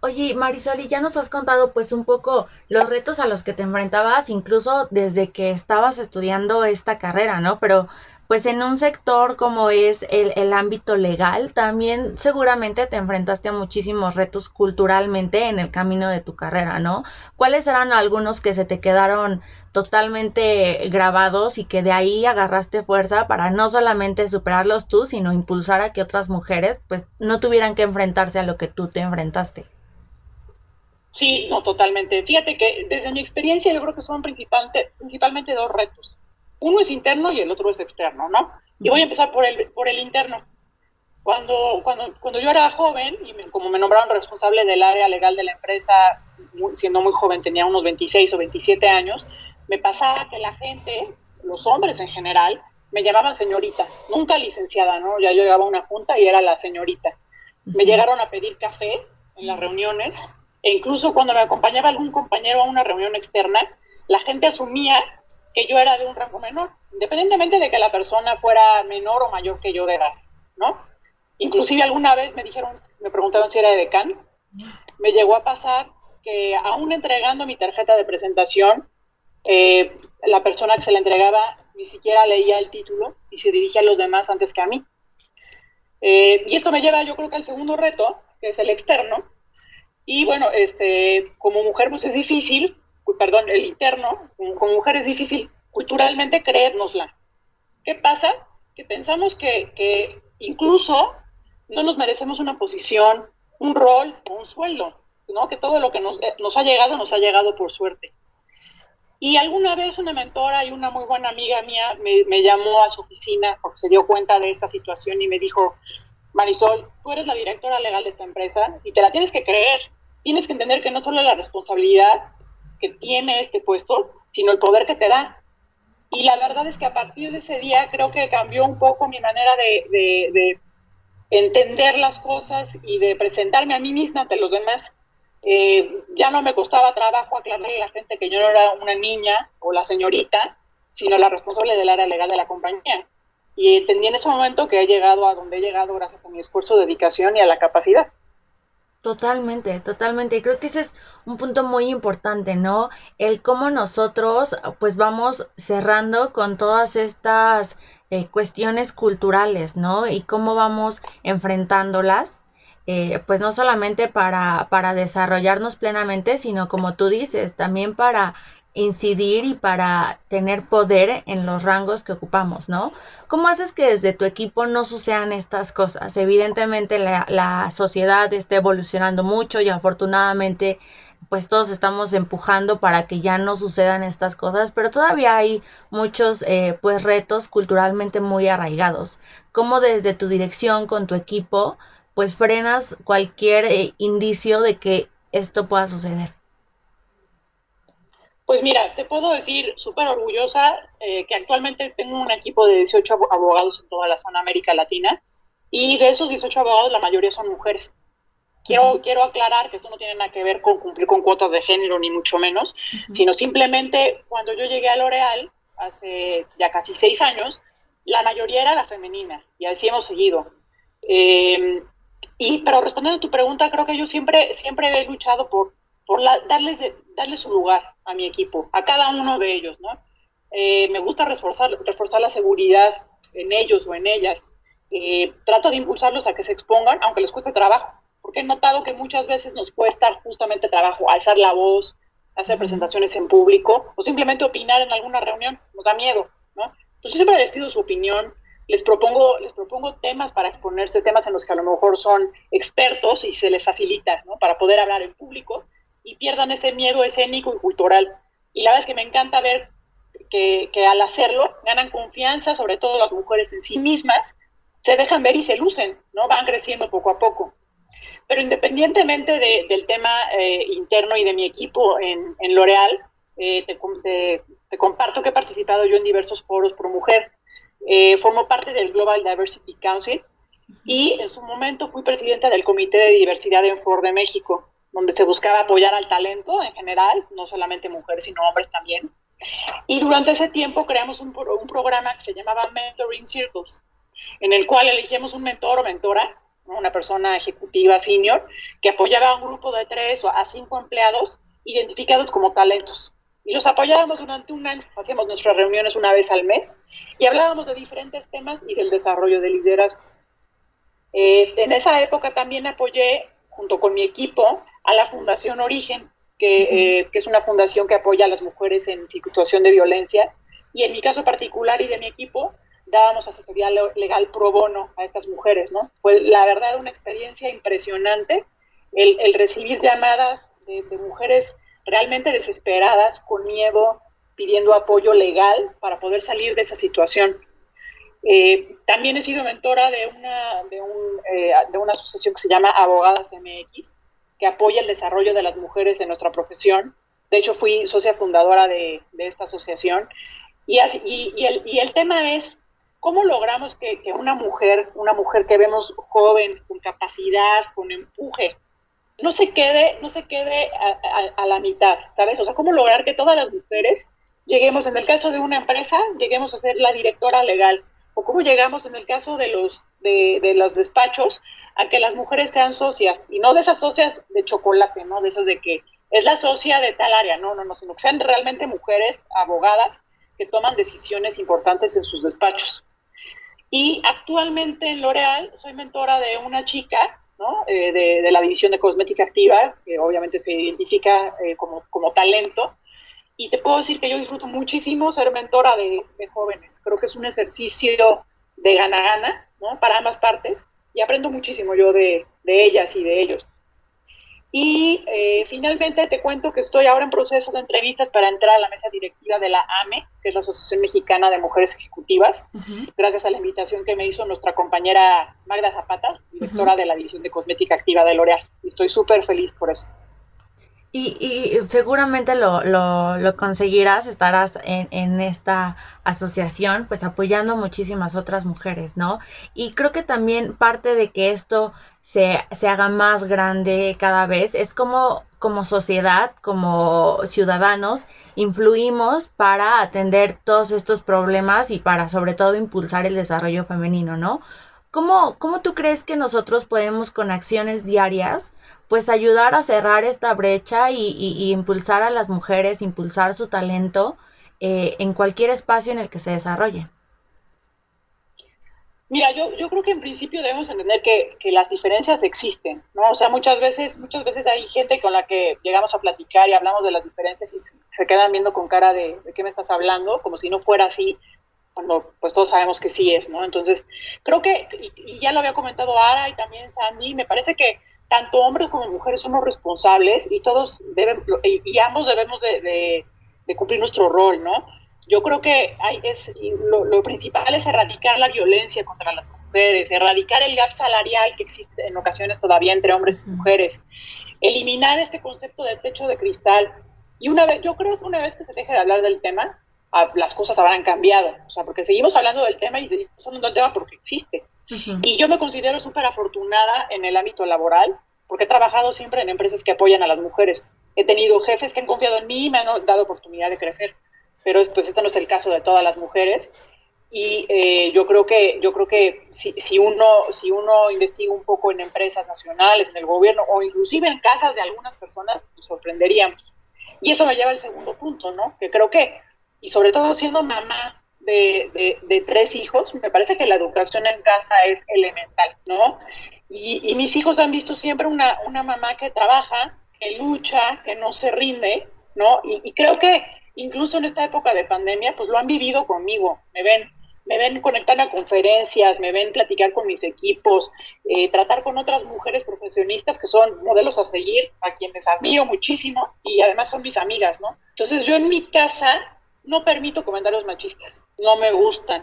Oye, Marisol, y ya nos has contado pues un poco los retos a los que te enfrentabas, incluso desde que estabas estudiando esta carrera, ¿no? Pero pues en un sector como es el, el, ámbito legal, también seguramente te enfrentaste a muchísimos retos culturalmente en el camino de tu carrera, ¿no? ¿Cuáles eran algunos que se te quedaron totalmente grabados y que de ahí agarraste fuerza para no solamente superarlos tú, sino impulsar a que otras mujeres pues no tuvieran que enfrentarse a lo que tú te enfrentaste? Sí, no, totalmente. Fíjate que desde mi experiencia yo creo que son principalmente, principalmente dos retos uno es interno y el otro es externo, ¿no? Y voy a empezar por el, por el interno. Cuando, cuando, cuando yo era joven, y como me nombraron responsable del área legal de la empresa, siendo muy joven, tenía unos 26 o 27 años, me pasaba que la gente, los hombres en general, me llamaban señorita, nunca licenciada, ¿no? Ya yo llegaba a una junta y era la señorita. Me llegaron a pedir café en las reuniones e incluso cuando me acompañaba algún compañero a una reunión externa, la gente asumía que yo era de un rango menor, independientemente de que la persona fuera menor o mayor que yo de edad, ¿no? Inclusive alguna vez me dijeron, me preguntaron si era de decán, me llegó a pasar que aún entregando mi tarjeta de presentación, eh, la persona que se la entregaba ni siquiera leía el título y se dirigía a los demás antes que a mí. Eh, y esto me lleva, yo creo que al segundo reto, que es el externo. Y bueno, este, como mujer, pues es difícil perdón, el interno, como mujer es difícil culturalmente creérnosla. ¿Qué pasa? Que pensamos que, que incluso no nos merecemos una posición, un rol un sueldo, ¿no? que todo lo que nos, eh, nos ha llegado nos ha llegado por suerte. Y alguna vez una mentora y una muy buena amiga mía me, me, llamó a su oficina porque se dio cuenta de esta situación y me dijo, Marisol, tú eres la directora legal de esta empresa y te la tienes que creer. Tienes que entender que no solo la responsabilidad que tiene este puesto, sino el poder que te da. Y la verdad es que a partir de ese día creo que cambió un poco mi manera de, entender las cosas y de presentarme a mí misma ante los demás. Eh, ya no me costaba trabajo aclararle a la gente que yo no era una niña o la señorita, sino la responsable del área legal de la compañía. Y entendí en ese momento que he llegado a donde he llegado gracias a mi esfuerzo, dedicación y a la capacidad. Totalmente, totalmente. Y creo que ese es un punto muy importante, ¿no? El cómo nosotros pues vamos cerrando con todas estas eh, cuestiones culturales, ¿no? Y cómo vamos enfrentándolas. Eh, pues no solamente para, para desarrollarnos plenamente, sino como tú dices, también para incidir y para tener poder en los rangos que ocupamos, ¿no? ¿Cómo haces que desde tu equipo no sucedan estas cosas? Evidentemente la, la sociedad está evolucionando mucho y afortunadamente pues todos estamos empujando para que ya no sucedan estas cosas, pero todavía hay muchos eh, pues retos culturalmente muy arraigados. ¿Cómo desde tu dirección con tu equipo pues frenas cualquier eh, indicio de que esto pueda suceder? Pues mira, te puedo decir súper orgullosa eh, que actualmente tengo un equipo de 18 abogados en toda la zona América Latina y de esos 18 abogados la mayoría son mujeres. Quiero, quiero aclarar que esto no tiene nada que ver con cumplir con cuotas de género, ni mucho menos, sino simplemente cuando yo llegué a L'Oreal hace ya casi seis años, la mayoría era la femenina y así hemos seguido. Eh, y, pero respondiendo a tu pregunta, creo que yo siempre, siempre he luchado por, por darles, darles su lugar a mi equipo, a cada uno de ellos, ¿no? Eh, me gusta reforzar, reforzar la seguridad en ellos o en ellas. Eh, trato de impulsarlos a que se expongan, aunque les cueste trabajo, porque he notado que muchas veces nos cuesta justamente trabajo alzar la voz, hacer presentaciones en público o simplemente opinar en alguna reunión, nos da miedo, ¿no? Entonces siempre les pido su opinión, les propongo, les propongo temas para exponerse, temas en los que a lo mejor son expertos y se les facilita, ¿no? Para poder hablar en público y pierdan ese miedo escénico y cultural. Y la verdad es que me encanta ver que, al hacerlo ganan confianza, sobre todo las mujeres en sí mismas, se dejan ver y se lucen, ¿no? Van creciendo poco a poco. Pero independientemente del tema eh, interno y de mi equipo en, en L'Oreal, eh, te, comparto que he participado yo en diversos foros pro mujer. Eh, formo parte del Global Diversity Council y en su momento fui presidenta del Comité de Diversidad en Ford de México, donde se buscaba apoyar al talento en general, no solamente mujeres, sino hombres también. Y durante ese tiempo creamos un, un programa que se llamaba Mentoring Circles, en el cual elegíamos un mentor o mentora, una persona ejecutiva senior, que apoyaba a un grupo de tres o a cinco empleados identificados como talentos. Y los apoyábamos durante un año, hacíamos nuestras reuniones una vez al mes y hablábamos de diferentes temas y del desarrollo de liderazgo. Eh, en esa época también apoyé, junto con mi equipo, a la Fundación Origen, que, eh, que, es una fundación que apoya a las mujeres en situación de violencia. Y en mi caso particular y de mi equipo, dábamos asesoría legal pro bono a estas mujeres, ¿no? Fue la verdad una experiencia impresionante el, el recibir llamadas de, de, mujeres realmente desesperadas, con miedo, pidiendo apoyo legal para poder salir de esa situación. Eh, también he sido mentora de una, de, un, eh, de una asociación que se llama Abogadas MX, que apoya el desarrollo de las mujeres en nuestra profesión. De hecho, fui socia fundadora de, de esta asociación. Y, el, tema es cómo logramos que, una mujer, una mujer que vemos joven, con capacidad, con empuje, no se quede, no se quede a, a, a la mitad, ¿sabes? O sea, cómo lograr que todas las mujeres lleguemos, en el caso de una empresa, lleguemos a ser la directora legal, o cómo llegamos en el caso de los, de, de, los despachos a que las mujeres sean socias, y no de esas socias de chocolate, ¿no? De esas de que es la socia de tal área, no, no, no, sino que sean realmente mujeres abogadas que toman decisiones importantes en sus despachos. Y actualmente en L'Oreal soy mentora de una chica, ¿no? Eh, de, de, la división de cosmética activa, que obviamente se identifica eh, como, como talento, y te puedo decir que yo disfruto muchísimo ser mentora de, de jóvenes. Creo que es un ejercicio de gana-gana, ¿no? Para ambas partes. Y aprendo muchísimo yo de, de ellas y de ellos. Y eh, finalmente te cuento que estoy ahora en proceso de entrevistas para entrar a la mesa directiva de la AME, que es la Asociación Mexicana de Mujeres Ejecutivas, uh -huh. gracias a la invitación que me hizo nuestra compañera Magda Zapata, directora uh -huh. de la División de Cosmética Activa de L'Oreal. Y estoy súper feliz por eso. Y, y seguramente lo, lo, lo, conseguirás, estarás en, en, esta asociación, pues apoyando muchísimas otras mujeres, ¿no? Y creo que también parte de que esto se, se haga más grande cada vez es como, como sociedad, como ciudadanos, influimos para atender todos estos problemas y para sobre todo impulsar el desarrollo femenino, ¿no? ¿Cómo, cómo tú crees que nosotros podemos con acciones diarias pues ayudar a cerrar esta brecha y, y, impulsar a las mujeres, impulsar su talento eh, en cualquier espacio en el que se desarrolle. Mira, yo, yo creo que en principio debemos entender que, que, las diferencias existen, ¿no? O sea, muchas veces, muchas veces hay gente con la que llegamos a platicar y hablamos de las diferencias y se, se quedan viendo con cara de, de qué me estás hablando, como si no fuera así, cuando pues todos sabemos que sí es, ¿no? Entonces, creo que, y, y ya lo había comentado Ara y también Sandy, me parece que tanto hombres como mujeres somos responsables y todos deben, y ambos debemos de, de, de cumplir nuestro rol, ¿no? Yo creo que hay, es, lo, lo, principal es erradicar la violencia contra las mujeres, erradicar el gap salarial que existe en ocasiones todavía entre hombres y mujeres, eliminar este concepto de techo de cristal. Y una vez, yo creo que una vez que se deje de hablar del tema, las cosas habrán cambiado, o sea, porque seguimos hablando del tema y seguimos hablando del tema porque existe. Y yo me considero súper afortunada en el ámbito laboral, porque he trabajado siempre en empresas que apoyan a las mujeres. He tenido jefes que han confiado en mí y me han dado oportunidad de crecer, pero pues este no es el caso de todas las mujeres. Y eh, yo creo que, yo creo que si, si, uno, si uno investiga un poco en empresas nacionales, en el gobierno o inclusive en casas de algunas personas, nos sorprenderíamos. Y eso me lleva al segundo punto, ¿no? Que creo que, y sobre todo siendo mamá de, de, tres hijos, me parece que la educación en casa es elemental, ¿no? Y, y mis hijos han visto siempre una, una, mamá que trabaja, que lucha, que no se rinde, ¿no? Y, y, creo que incluso en esta época de pandemia, pues lo han vivido conmigo, me ven. Me ven conectar a conferencias, me ven platicar con mis equipos, eh, tratar con otras mujeres profesionistas que son modelos a seguir, a quienes admiro muchísimo y además son mis amigas, ¿no? Entonces yo en mi casa no permito comentarios machistas, no me gustan.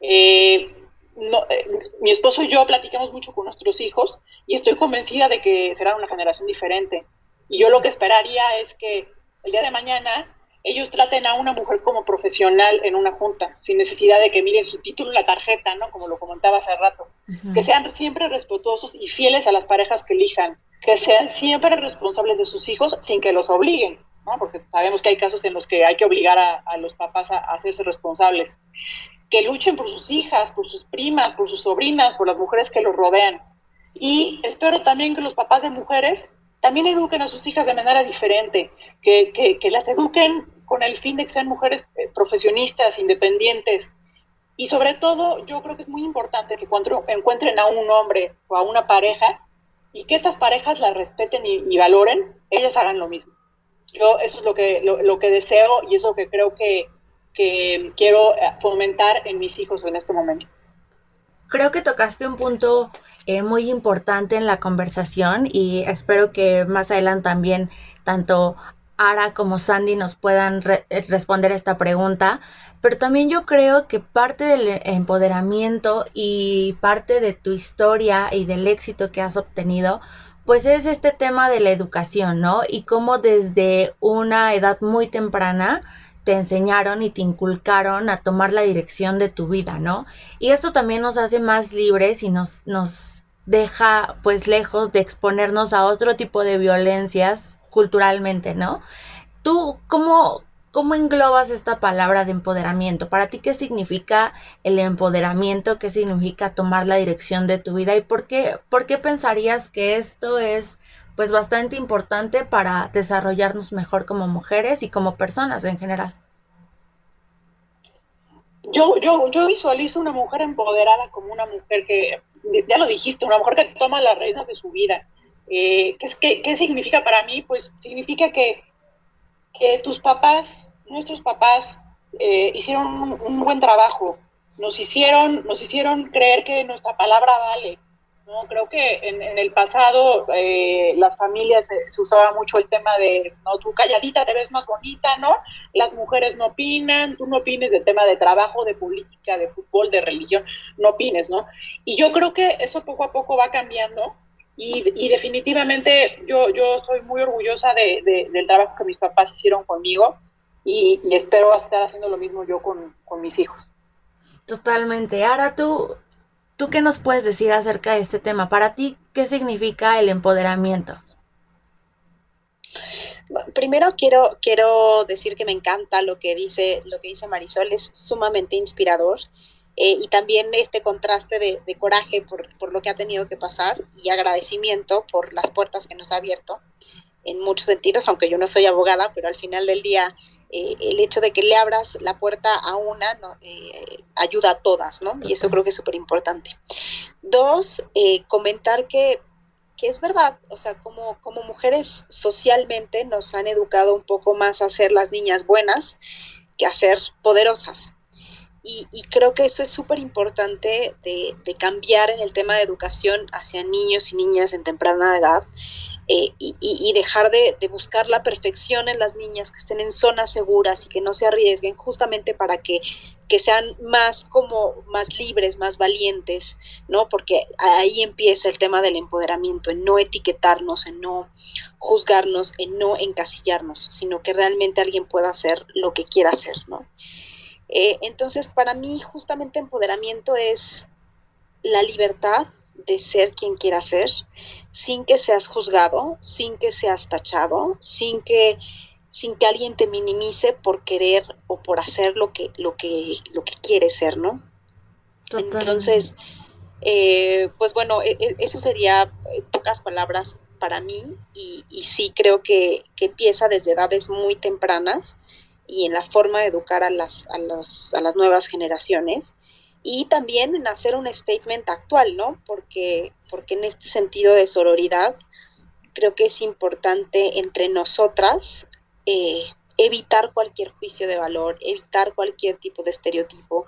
Eh, no, eh, mi esposo y yo platicamos mucho con nuestros hijos y estoy convencida de que será una generación diferente. Y yo lo que esperaría es que el día de mañana ellos traten a una mujer como profesional en una junta, sin necesidad de que miren su título en la tarjeta, ¿no? Como lo comentaba hace rato. Que sean siempre respetuosos y fieles a las parejas que elijan, que sean siempre responsables de sus hijos sin que los obliguen, Porque sabemos que hay casos en los que hay que obligar a, los papás a, hacerse responsables. Que luchen por sus hijas, por sus primas, por sus sobrinas, por las mujeres que los rodean. Y espero también que los papás de mujeres también eduquen a sus hijas de manera diferente, que, las eduquen con el fin de que sean mujeres eh, profesionistas, independientes. Y sobre todo, yo creo que es muy importante que cuando encuentren a un hombre o a una pareja y que estas parejas la respeten y, valoren, ellas hagan lo mismo. Yo eso es lo que, lo, que deseo y eso que creo que, que quiero eh, fomentar en mis hijos en este momento. Creo que tocaste un punto eh, muy importante en la conversación y espero que más adelante también tanto Ara como Sandy nos puedan eh, responder esta pregunta. Pero también yo creo que parte del empoderamiento y parte de tu historia y del éxito que has obtenido, pues es este tema de la educación, ¿no? Y cómo desde una edad muy temprana te enseñaron y te inculcaron a tomar la dirección de tu vida, ¿no? Y esto también nos hace más libres y nos, nos deja pues lejos de exponernos a otro tipo de violencias culturalmente, ¿no? ¿Tú cómo, cómo englobas esta palabra de empoderamiento? Para ti, ¿qué significa el empoderamiento? ¿Qué significa tomar la dirección de tu vida? ¿Y por qué, por qué pensarías que esto es pues bastante importante para desarrollarnos mejor como mujeres y como personas en general. Yo, yo, yo visualizo una mujer empoderada como una mujer que, ya lo dijiste, una mujer que toma las reinas de su vida. Eh, ¿qué, qué, significa para mí? Pues significa que, que tus papás, nuestros papás, eh, hicieron un, buen trabajo, nos hicieron, nos hicieron creer que nuestra palabra vale, no, creo que en, el pasado eh, las familias eh, se usaba mucho el tema de, no, tú calladita te ves más bonita, ¿no? Las mujeres no opinan, tú no opines del tema de trabajo, de política, de fútbol, de religión, no opines, ¿no? Y yo creo que eso poco a poco va cambiando y, definitivamente yo, yo estoy muy orgullosa de, del trabajo que mis papás hicieron conmigo y, espero estar haciendo lo mismo yo con, con mis hijos. Totalmente. Ahora tú, ¿Tú qué nos puedes decir acerca de este tema? Para ti, ¿qué significa el empoderamiento? Primero quiero, quiero decir que me encanta lo que dice, lo que dice Marisol, es sumamente inspirador. Eh, y también este contraste de, coraje por, por, lo que ha tenido que pasar y agradecimiento por las puertas que nos ha abierto en muchos sentidos, aunque yo no soy abogada, pero al final del día eh, el hecho de que le abras la puerta a una ¿no? Eh, ayuda a todas, ¿no? Y eso creo que es súper importante. Dos, eh, comentar que, que, es verdad, o sea, como, como mujeres socialmente nos han educado un poco más a ser las niñas buenas que a ser poderosas. Y, y creo que eso es súper importante de, de cambiar en el tema de educación hacia niños y niñas en temprana edad eh, y, dejar de, buscar la perfección en las niñas, que estén en zonas seguras y que no se arriesguen, justamente para que, sean más como más libres, más valientes, ¿no? Porque ahí empieza el tema del empoderamiento, en no etiquetarnos, en no juzgarnos, en no encasillarnos, sino que realmente alguien pueda hacer lo que quiera hacer, ¿no? Eh, entonces, para mí, justamente empoderamiento es la libertad de ser quien quiera ser, sin que seas juzgado, sin que seas tachado, sin que, sin que alguien te minimice por querer o por hacer lo que, lo que, lo que quieres ser, ¿no? Entonces, eh, pues bueno, e, e, eso sería eh, pocas palabras para mí y, sí creo que, empieza desde edades muy tempranas y en la forma de educar a las, a, a las nuevas generaciones y también en hacer un statement actual, ¿no? Porque, porque en este sentido de sororidad, creo que es importante entre nosotras eh, evitar cualquier juicio de valor, evitar cualquier tipo de estereotipo,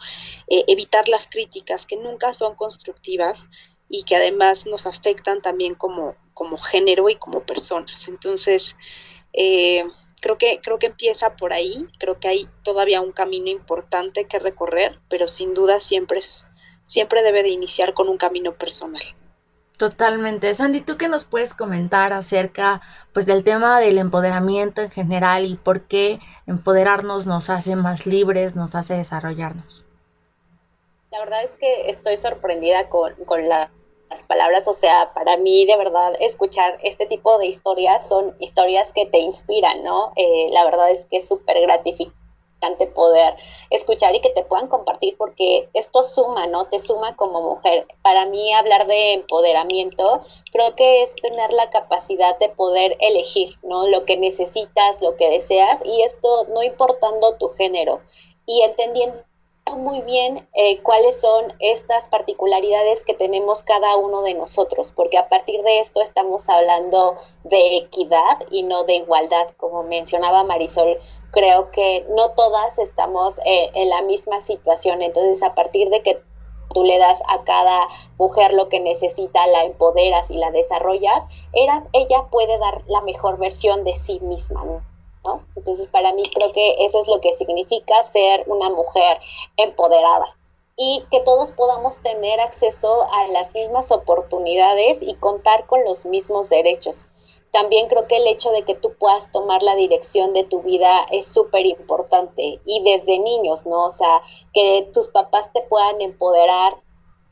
eh, evitar las críticas que nunca son constructivas y que además nos afectan también como, como género y como personas. Entonces, eh, creo que, creo que empieza por ahí, creo que hay todavía un camino importante que recorrer, pero sin duda siempre, es, siempre debe de iniciar con un camino personal. Totalmente. Sandy, ¿tú qué nos puedes comentar acerca pues del tema del empoderamiento en general y por qué empoderarnos nos hace más libres, nos hace desarrollarnos? La verdad es que estoy sorprendida con, las palabras, o sea, para mí de verdad escuchar este tipo de historias son historias que te inspiran, ¿no? Eh, la verdad es que es súper gratificante poder escuchar y que te puedan compartir porque esto suma, ¿no? Te suma como mujer. Para mí hablar de empoderamiento creo que es tener la capacidad de poder elegir, ¿no? Lo que necesitas, lo que deseas y esto no importando tu género y entendiendo muy bien eh, cuáles son estas particularidades que tenemos cada uno de nosotros, porque a partir de esto estamos hablando de equidad y no de igualdad, como mencionaba Marisol creo que no todas estamos eh, en la misma situación. Entonces, a partir de que tú le das a cada mujer lo que necesita, la empoderas y la desarrollas, ella puede dar la mejor versión de sí misma. ¿no? Entonces, para mí creo que eso es lo que significa ser una mujer empoderada y que todos podamos tener acceso a las mismas oportunidades y contar con los mismos derechos también creo que el hecho de que tú puedas tomar la dirección de tu vida es súper importante y desde niños, ¿no? O sea, que tus papás te puedan empoderar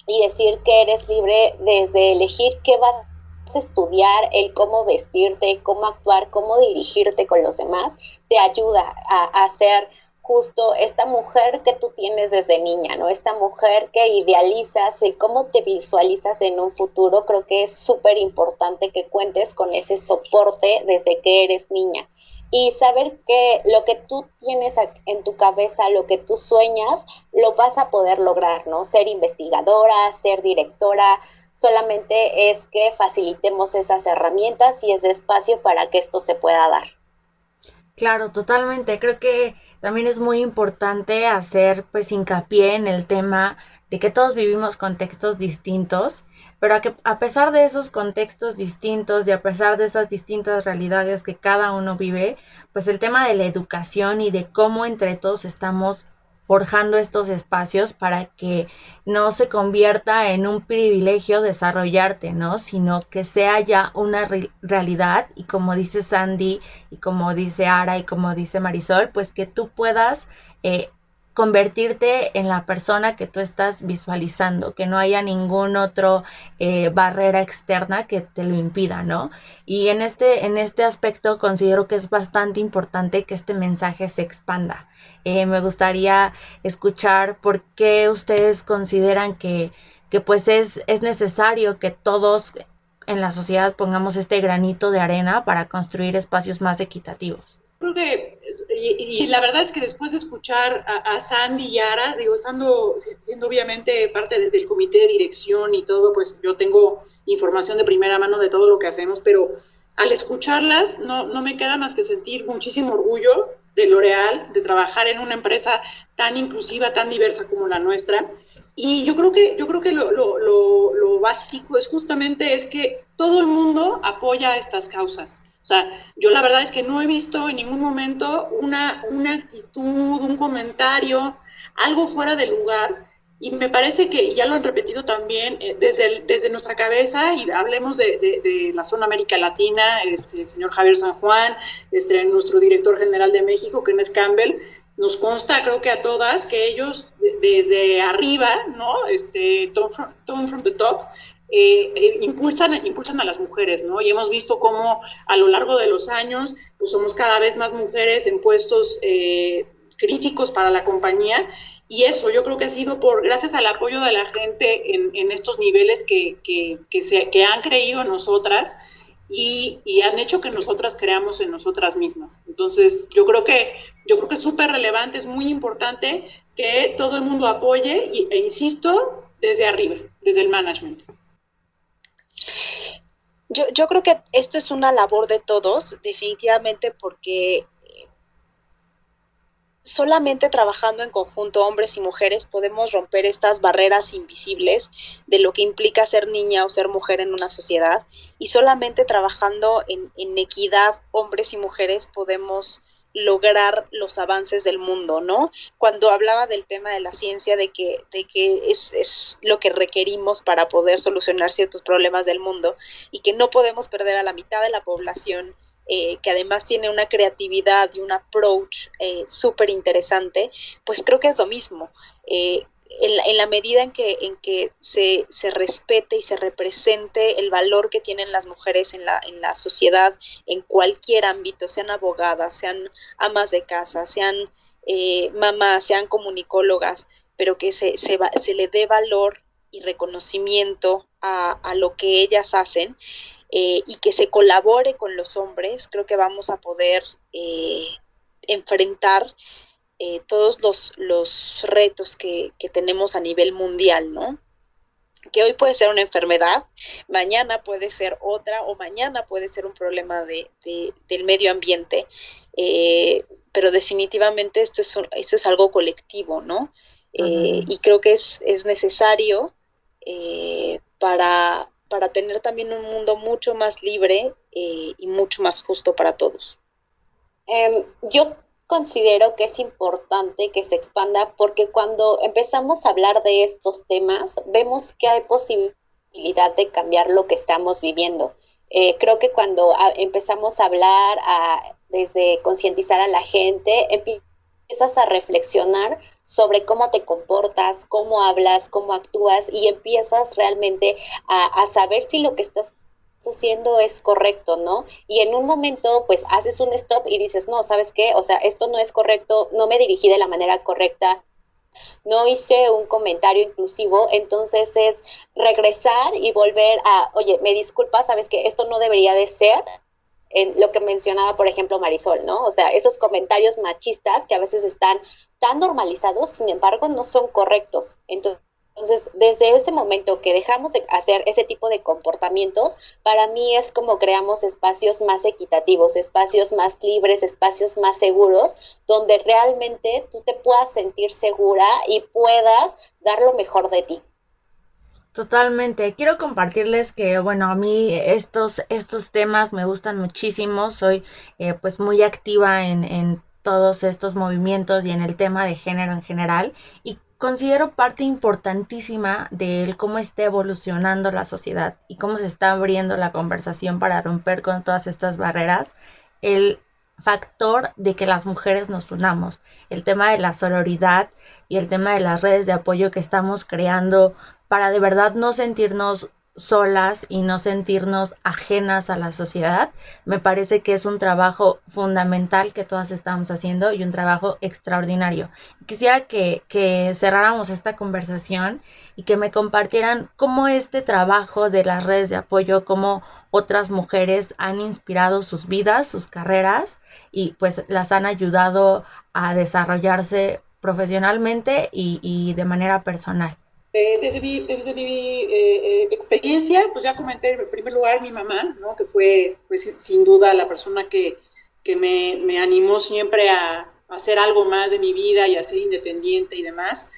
y decir que eres libre desde elegir qué vas a estudiar, el cómo vestirte, cómo actuar, cómo dirigirte con los demás, te ayuda a, a ser justo esta mujer que tú tienes desde niña, ¿no? Esta mujer que idealizas y cómo te visualizas en un futuro, creo que es súper importante que cuentes con ese soporte desde que eres niña. Y saber que lo que tú tienes en tu cabeza, lo que tú sueñas, lo vas a poder lograr, ¿no? Ser investigadora, ser directora, solamente es que facilitemos esas herramientas y ese espacio para que esto se pueda dar. Claro, totalmente. Creo que también es muy importante hacer pues hincapié en el tema de que todos vivimos contextos distintos, pero a, que, a pesar de esos contextos distintos y a pesar de esas distintas realidades que cada uno vive, pues el tema de la educación y de cómo entre todos estamos forjando estos espacios para que no se convierta en un privilegio desarrollarte, ¿no? Sino que sea ya una realidad y como dice Sandy y como dice Ara y como dice Marisol, pues que tú puedas eh, convertirte en la persona que tú estás visualizando, que no haya ningún otro eh, barrera externa que te lo impida, ¿no? Y en este, en este aspecto considero que es bastante importante que este mensaje se expanda. Eh, me gustaría escuchar por qué ustedes consideran que, que pues es, es necesario que todos en la sociedad pongamos este granito de arena para construir espacios más equitativos. Creo que, y, la verdad es que después de escuchar a, Sandy y Ara, digo, estando, siendo obviamente parte del comité de dirección y todo, pues yo tengo información de primera mano de todo lo que hacemos, pero al escucharlas no, no me queda más que sentir muchísimo orgullo de L'Oreal, de trabajar en una empresa tan inclusiva, tan diversa como la nuestra. Y yo creo que, yo creo que lo, lo, lo, lo básico es justamente es que todo el mundo apoya estas causas. O sea, yo la verdad es que no he visto en ningún momento una, una actitud, un comentario, algo fuera de lugar. Y me parece que, ya lo han repetido también, eh, desde, desde nuestra cabeza, y hablemos de, de, la zona América Latina, este, el señor Javier San Juan, este, nuestro director general de México, Kenneth Campbell, nos consta, creo que a todas, que ellos desde arriba, ¿no? Este, tone from the top, eh, eh, impulsan, impulsan a las mujeres, ¿no? Y hemos visto cómo a lo largo de los años, pues somos cada vez más mujeres en puestos eh, críticos para la compañía. Y eso yo creo que ha sido por, gracias al apoyo de la gente en, estos niveles que, que, se, que han creído en nosotras y, y, han hecho que nosotras creamos en nosotras mismas. Entonces, yo creo que, yo creo que es súper relevante, es muy importante que todo el mundo apoye e insisto, desde arriba, desde el management. Yo, creo que esto es una labor de todos, definitivamente, porque solamente trabajando en conjunto, hombres y mujeres, podemos romper estas barreras invisibles de lo que implica ser niña o ser mujer en una sociedad. Y solamente trabajando en equidad, hombres y mujeres, podemos lograr los avances del mundo, ¿no? Cuando hablaba del tema de la ciencia, de que, de que es, es, lo que requerimos para poder solucionar ciertos problemas del mundo y que no podemos perder a la mitad de la población, eh, que además tiene una creatividad y un approach eh, súper interesante, pues creo que es lo mismo. Eh, en, la medida en que, en que se, se, respete y se represente el valor que tienen las mujeres en la, en la sociedad, en cualquier ámbito, sean abogadas, sean amas de casa, sean eh, mamás, sean comunicólogas, pero que se, se, se, le dé valor y reconocimiento a, a lo que ellas hacen eh, y que se colabore con los hombres, creo que vamos a poder eh, enfrentar eh, todos los, los retos que, que, tenemos a nivel mundial, ¿no? Que hoy puede ser una enfermedad, mañana puede ser otra o mañana puede ser un problema de, de, del medio ambiente, eh, pero definitivamente esto es, esto es algo colectivo, ¿no? Eh, y creo que es, es necesario para, para tener también un mundo mucho más libre y mucho más justo para todos. Um, yo considero que es importante que se expanda porque cuando empezamos a hablar de estos temas, vemos que hay posibilidad de cambiar lo que estamos viviendo. Eh, creo que cuando a, empezamos a hablar, a, desde concientizar a la gente, empiezas a reflexionar sobre cómo te comportas, cómo hablas, cómo actúas y empiezas realmente a saber si lo que estás haciendo es correcto, ¿no? Y en un momento, pues haces un stop y dices, no, ¿sabes qué? O sea, esto no es correcto, no me dirigí de la manera correcta, no hice un comentario inclusivo, entonces es regresar y volver a, oye, me disculpa, ¿sabes qué? Esto no debería de ser. En lo que mencionaba, por ejemplo, Marisol, ¿no? O sea, esos comentarios machistas que a veces están tan normalizados, sin embargo, no son correctos. Entonces, entonces, desde ese momento que dejamos de hacer ese tipo de comportamientos, para mí es como creamos espacios más equitativos, espacios más libres, espacios más seguros, donde realmente tú te puedas sentir segura y puedas dar lo mejor de ti. Totalmente. Quiero compartirles que, bueno, a mí estos, estos temas me gustan muchísimo. Soy eh, pues muy activa en, en todos estos movimientos y en el tema de género en general. Y considero parte importantísima de cómo está evolucionando la sociedad y cómo se está abriendo la conversación para romper con todas estas barreras, el factor de que las mujeres nos unamos, el tema de la sororidad y el tema de las redes de apoyo que estamos creando para de verdad no sentirnos solas y no sentirnos ajenas a la sociedad, me parece que es un trabajo fundamental que todas estamos haciendo y un trabajo extraordinario. Quisiera que, que cerráramos esta conversación y que me compartieran cómo este trabajo de las redes de apoyo, cómo otras mujeres han inspirado sus vidas, sus carreras y pues las han ayudado a desarrollarse profesionalmente y, y de manera personal. Eh, desde mi, desde mi eh, eh, experiencia, pues ya comenté en primer lugar mi mamá, ¿no? que fue pues, sin duda la persona que, que me, me, animó siempre a, a, hacer algo más de mi vida y a ser independiente y demás.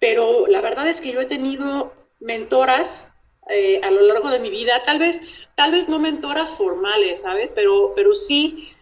Pero la verdad es que yo he tenido mentoras eh, a lo largo de mi vida, tal vez, tal vez no mentoras formales, ¿sabes? Pero, pero sí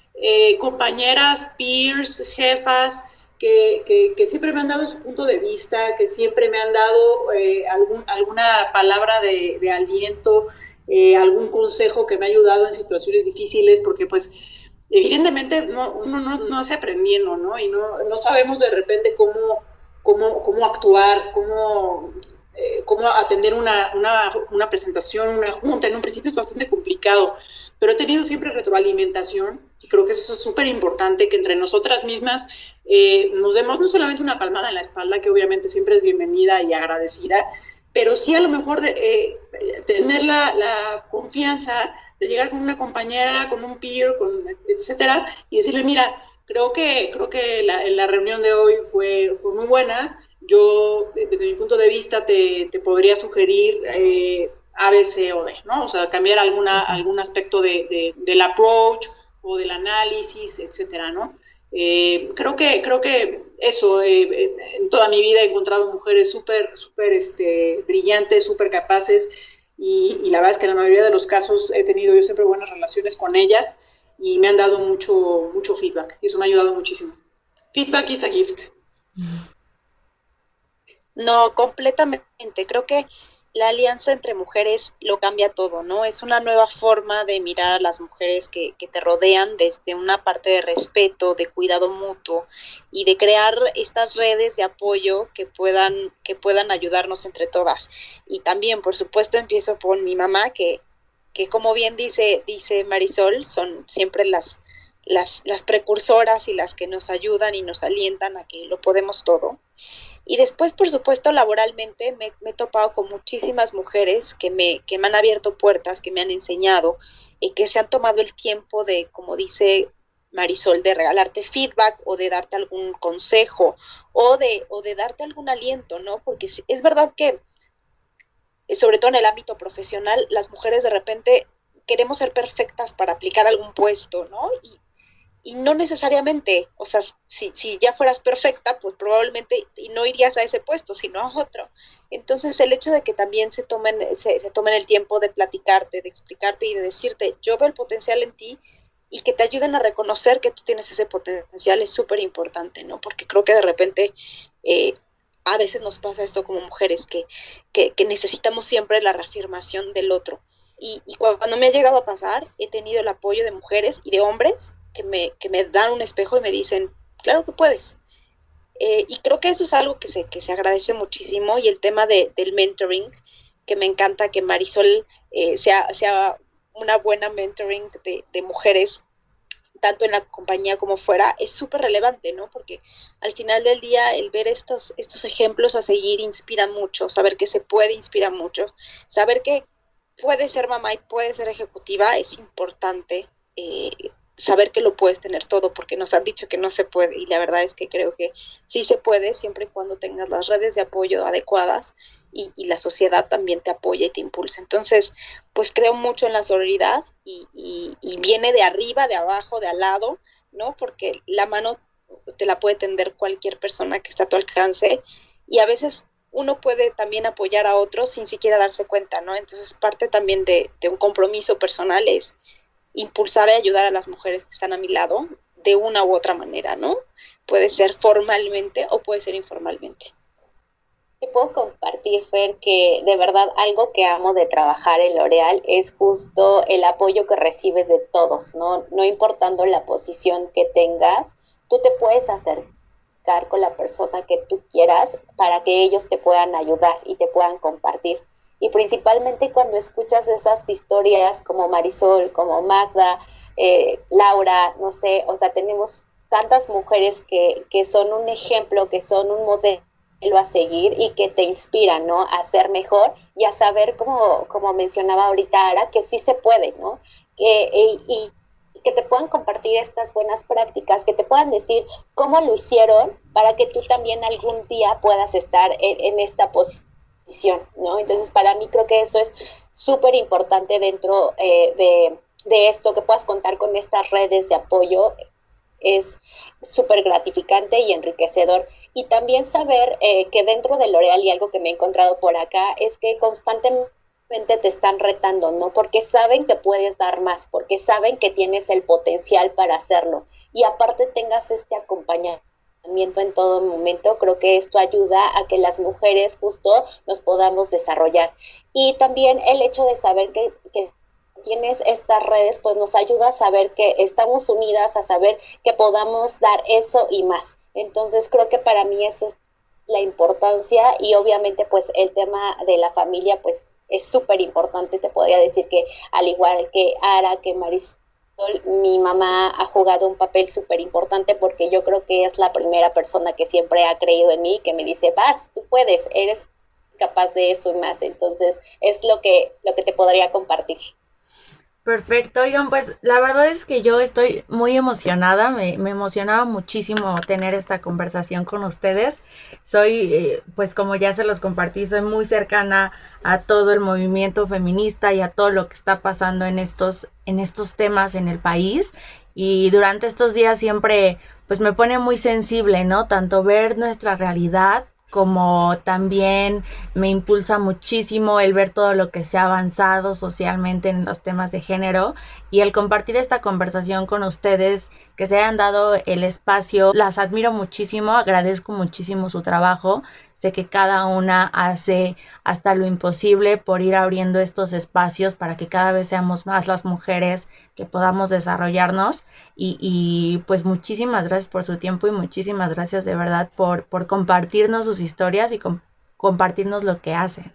compañeras, peers, jefas, que, siempre me han dado su punto de vista, que siempre me han dado eh, alguna palabra de, de aliento, eh, algún consejo que me ha ayudado en situaciones difíciles, porque pues evidentemente no, uno no, no hace aprendiendo, ¿no? Y no, no sabemos de repente cómo, cómo, cómo actuar, cómo, eh, cómo atender una, una, una presentación, una junta. En un principio es bastante complicado, pero he tenido siempre retroalimentación y creo que eso es súper importante, que entre nosotras mismas eh, nos demos no solamente una palmada en la espalda, que obviamente siempre es bienvenida y agradecida, pero sí a lo mejor de, eh, tener la, la, confianza de llegar con una compañera, con un peer, con, etcétera, y decirle, mira, creo que, creo que la, la reunión de hoy fue, fue, muy buena, yo desde mi punto de vista te, te podría sugerir eh, A, B, C o D, ¿no? O sea, cambiar alguna, algún aspecto de, de, del approach o del análisis, etcétera, ¿no? Eh, creo que creo que eso eh, eh, en toda mi vida he encontrado mujeres súper súper este, brillantes súper capaces y, y, la verdad es que en la mayoría de los casos he tenido yo siempre buenas relaciones con ellas y me han dado mucho, mucho feedback y eso me ha ayudado muchísimo. Feedback is a gift. No, completamente. Creo que la alianza entre mujeres lo cambia todo, ¿no? Es una nueva forma de mirar a las mujeres que, te rodean desde una parte de respeto, de cuidado mutuo y de crear estas redes de apoyo que puedan, que puedan ayudarnos entre todas. Y también, por supuesto, empiezo por mi mamá, que, que como bien dice, dice Marisol, son siempre las, las, las precursoras y las que nos ayudan y nos alientan a que lo podemos todo. Y después, por supuesto, laboralmente me, he topado con muchísimas mujeres que me, que me han abierto puertas, que me han enseñado y que se han tomado el tiempo de, como dice Marisol, de regalarte feedback o de darte algún consejo o de, o de darte algún aliento, ¿no? Porque es verdad que, sobre todo en el ámbito profesional, las mujeres de repente queremos ser perfectas para aplicar algún puesto, ¿no? Y, y no necesariamente, o sea, si, si, ya fueras perfecta, pues probablemente y no irías a ese puesto, sino a otro. Entonces, el hecho de que también se tomen, se, tomen el tiempo de platicarte, de explicarte y de decirte, yo veo el potencial en ti y que te ayuden a reconocer que tú tienes ese potencial es súper importante, ¿no? Porque creo que de repente eh, a veces nos pasa esto como mujeres, que, que, necesitamos siempre la reafirmación del otro. Y, y cuando me ha llegado a pasar, he tenido el apoyo de mujeres y de hombres que me, que me dan un espejo y me dicen, claro que puedes. Eh, y creo que eso es algo que se, que se agradece muchísimo y el tema de, del mentoring, que me encanta que Marisol eh, sea, sea una buena mentoring de, mujeres, tanto en la compañía como fuera, es súper relevante, ¿no? Porque al final del día el ver estos, estos ejemplos a seguir inspira mucho, saber que se puede inspira mucho, saber que puede ser mamá y puede ser ejecutiva es importante. Eh, saber que lo puedes tener todo, porque nos han dicho que no se puede y la verdad es que creo que sí se puede siempre y cuando tengas las redes de apoyo adecuadas y, la sociedad también te apoya y te impulsa. Entonces, pues creo mucho en la sororidad y, y, viene de arriba, de abajo, de al lado, ¿no? Porque la mano te la puede tender cualquier persona que está a tu alcance y a veces uno puede también apoyar a otros sin siquiera darse cuenta, ¿no? Entonces parte también de, de un compromiso personal es impulsar y ayudar a las mujeres que están a mi lado de una u otra manera, ¿no? Puede ser formalmente o puede ser informalmente. Te puedo compartir, Fer, que de verdad algo que amo de trabajar en L'Oreal es justo el apoyo que recibes de todos, ¿no? No importando la posición que tengas, tú te puedes acercar con la persona que tú quieras para que ellos te puedan ayudar y te puedan compartir y principalmente cuando escuchas esas historias como Marisol, como Magda, eh, Laura, no sé, o sea, tenemos tantas mujeres que, que son un ejemplo, que son un modelo a seguir y que te inspiran, ¿no? A ser mejor y a saber, como, mencionaba ahorita Ara, que sí se puede, ¿no? Que, y, que te puedan compartir estas buenas prácticas, que te puedan decir cómo lo hicieron para que tú también algún día puedas estar en esta posición ¿no? Entonces, para mí creo que eso es súper importante dentro eh, de, esto, que puedas contar con estas redes de apoyo, es súper gratificante y enriquecedor. Y también saber eh, que dentro de L'Oreal y algo que me he encontrado por acá es que constantemente te están retando, ¿no? Porque saben que puedes dar más, porque saben que tienes el potencial para hacerlo. Y aparte tengas este acompañamiento en todo momento, creo que esto ayuda a que las mujeres justo nos podamos desarrollar. Y también el hecho de saber que, tienes estas redes, pues nos ayuda a saber que estamos unidas, a saber que podamos dar eso y más. Entonces creo que para mí esa es la importancia y obviamente pues el tema de la familia pues es súper importante, te podría decir que al igual que Ara, que Maris mi mamá ha jugado un papel súper importante porque yo creo que es la primera persona que siempre ha creído en mí, que me dice, vas, tú puedes, eres capaz de eso y más. Entonces, es lo que, lo que te podría compartir. Perfecto, oigan, pues la verdad es que yo estoy muy emocionada, me, emocionaba muchísimo tener esta conversación con ustedes. Soy, eh, pues como ya se los compartí, soy muy cercana a todo el movimiento feminista y a todo lo que está pasando en estos, en estos temas en el país. Y durante estos días siempre, pues me pone muy sensible, ¿no? Tanto ver nuestra realidad como también me impulsa muchísimo el ver todo lo que se ha avanzado socialmente en los temas de género y el compartir esta conversación con ustedes, que se hayan dado el espacio, las admiro muchísimo, agradezco muchísimo su trabajo Sé que cada una hace hasta lo imposible por ir abriendo estos espacios para que cada vez seamos más las mujeres que podamos desarrollarnos. Y, pues muchísimas gracias por su tiempo y muchísimas gracias de verdad por, por compartirnos sus historias y compartirnos lo que hacen.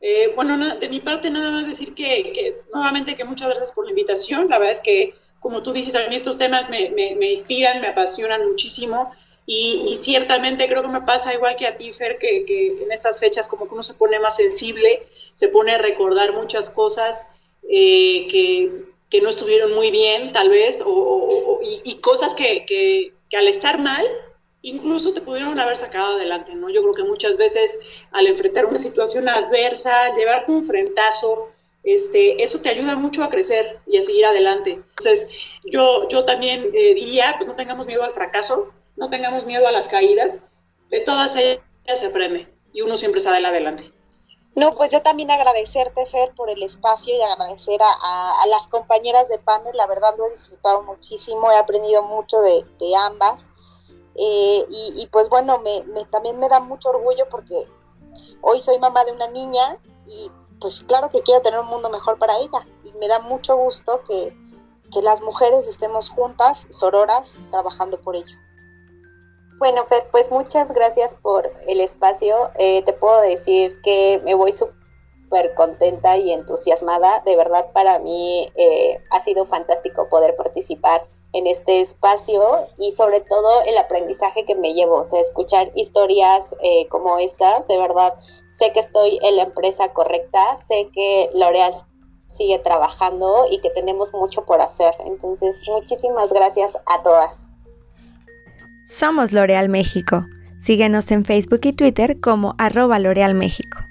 Eh, bueno, de mi parte nada más decir que, nuevamente que muchas gracias por la invitación. La verdad es que, como tú dices, a mí estos temas me, me inspiran, me apasionan muchísimo y, ciertamente creo que me pasa igual que a ti, Fer, que, en estas fechas como que uno se pone más sensible, se pone a recordar muchas cosas eh, que, no estuvieron muy bien, tal vez, o, y, cosas que, que, al estar mal, incluso te pudieron haber sacado adelante, ¿no? Yo creo que muchas veces al enfrentar una situación adversa, llevarte un frentazo, este, eso te ayuda mucho a crecer y a seguir adelante. Entonces, yo, yo también eh, diría, pues no tengamos miedo al fracaso, no tengamos miedo a las caídas, de todas ellas se aprende y uno siempre sale adelante. No, pues yo también agradecerte, Fer, por el espacio y agradecer a, las compañeras de panel. La verdad lo he disfrutado muchísimo, he aprendido mucho de, ambas. Eh, y, pues bueno, me, también me da mucho orgullo porque hoy soy mamá de una niña y pues claro que quiero tener un mundo mejor para ella. Y me da mucho gusto que, que las mujeres estemos juntas, sororas, trabajando por ello. Bueno, Fer, pues muchas gracias por el espacio. Eh, te puedo decir que me voy súper contenta y entusiasmada. De verdad, para mí eh, ha sido fantástico poder participar en este espacio y sobre todo el aprendizaje que me llevo, o sea, escuchar historias eh, como estas, de verdad, sé que estoy en la empresa correcta, sé que L'Oreal sigue trabajando y que tenemos mucho por hacer. Entonces, muchísimas gracias a todas. Somos L'Oreal México. Síguenos en Facebook y Twitter como arroba L'Oreal México.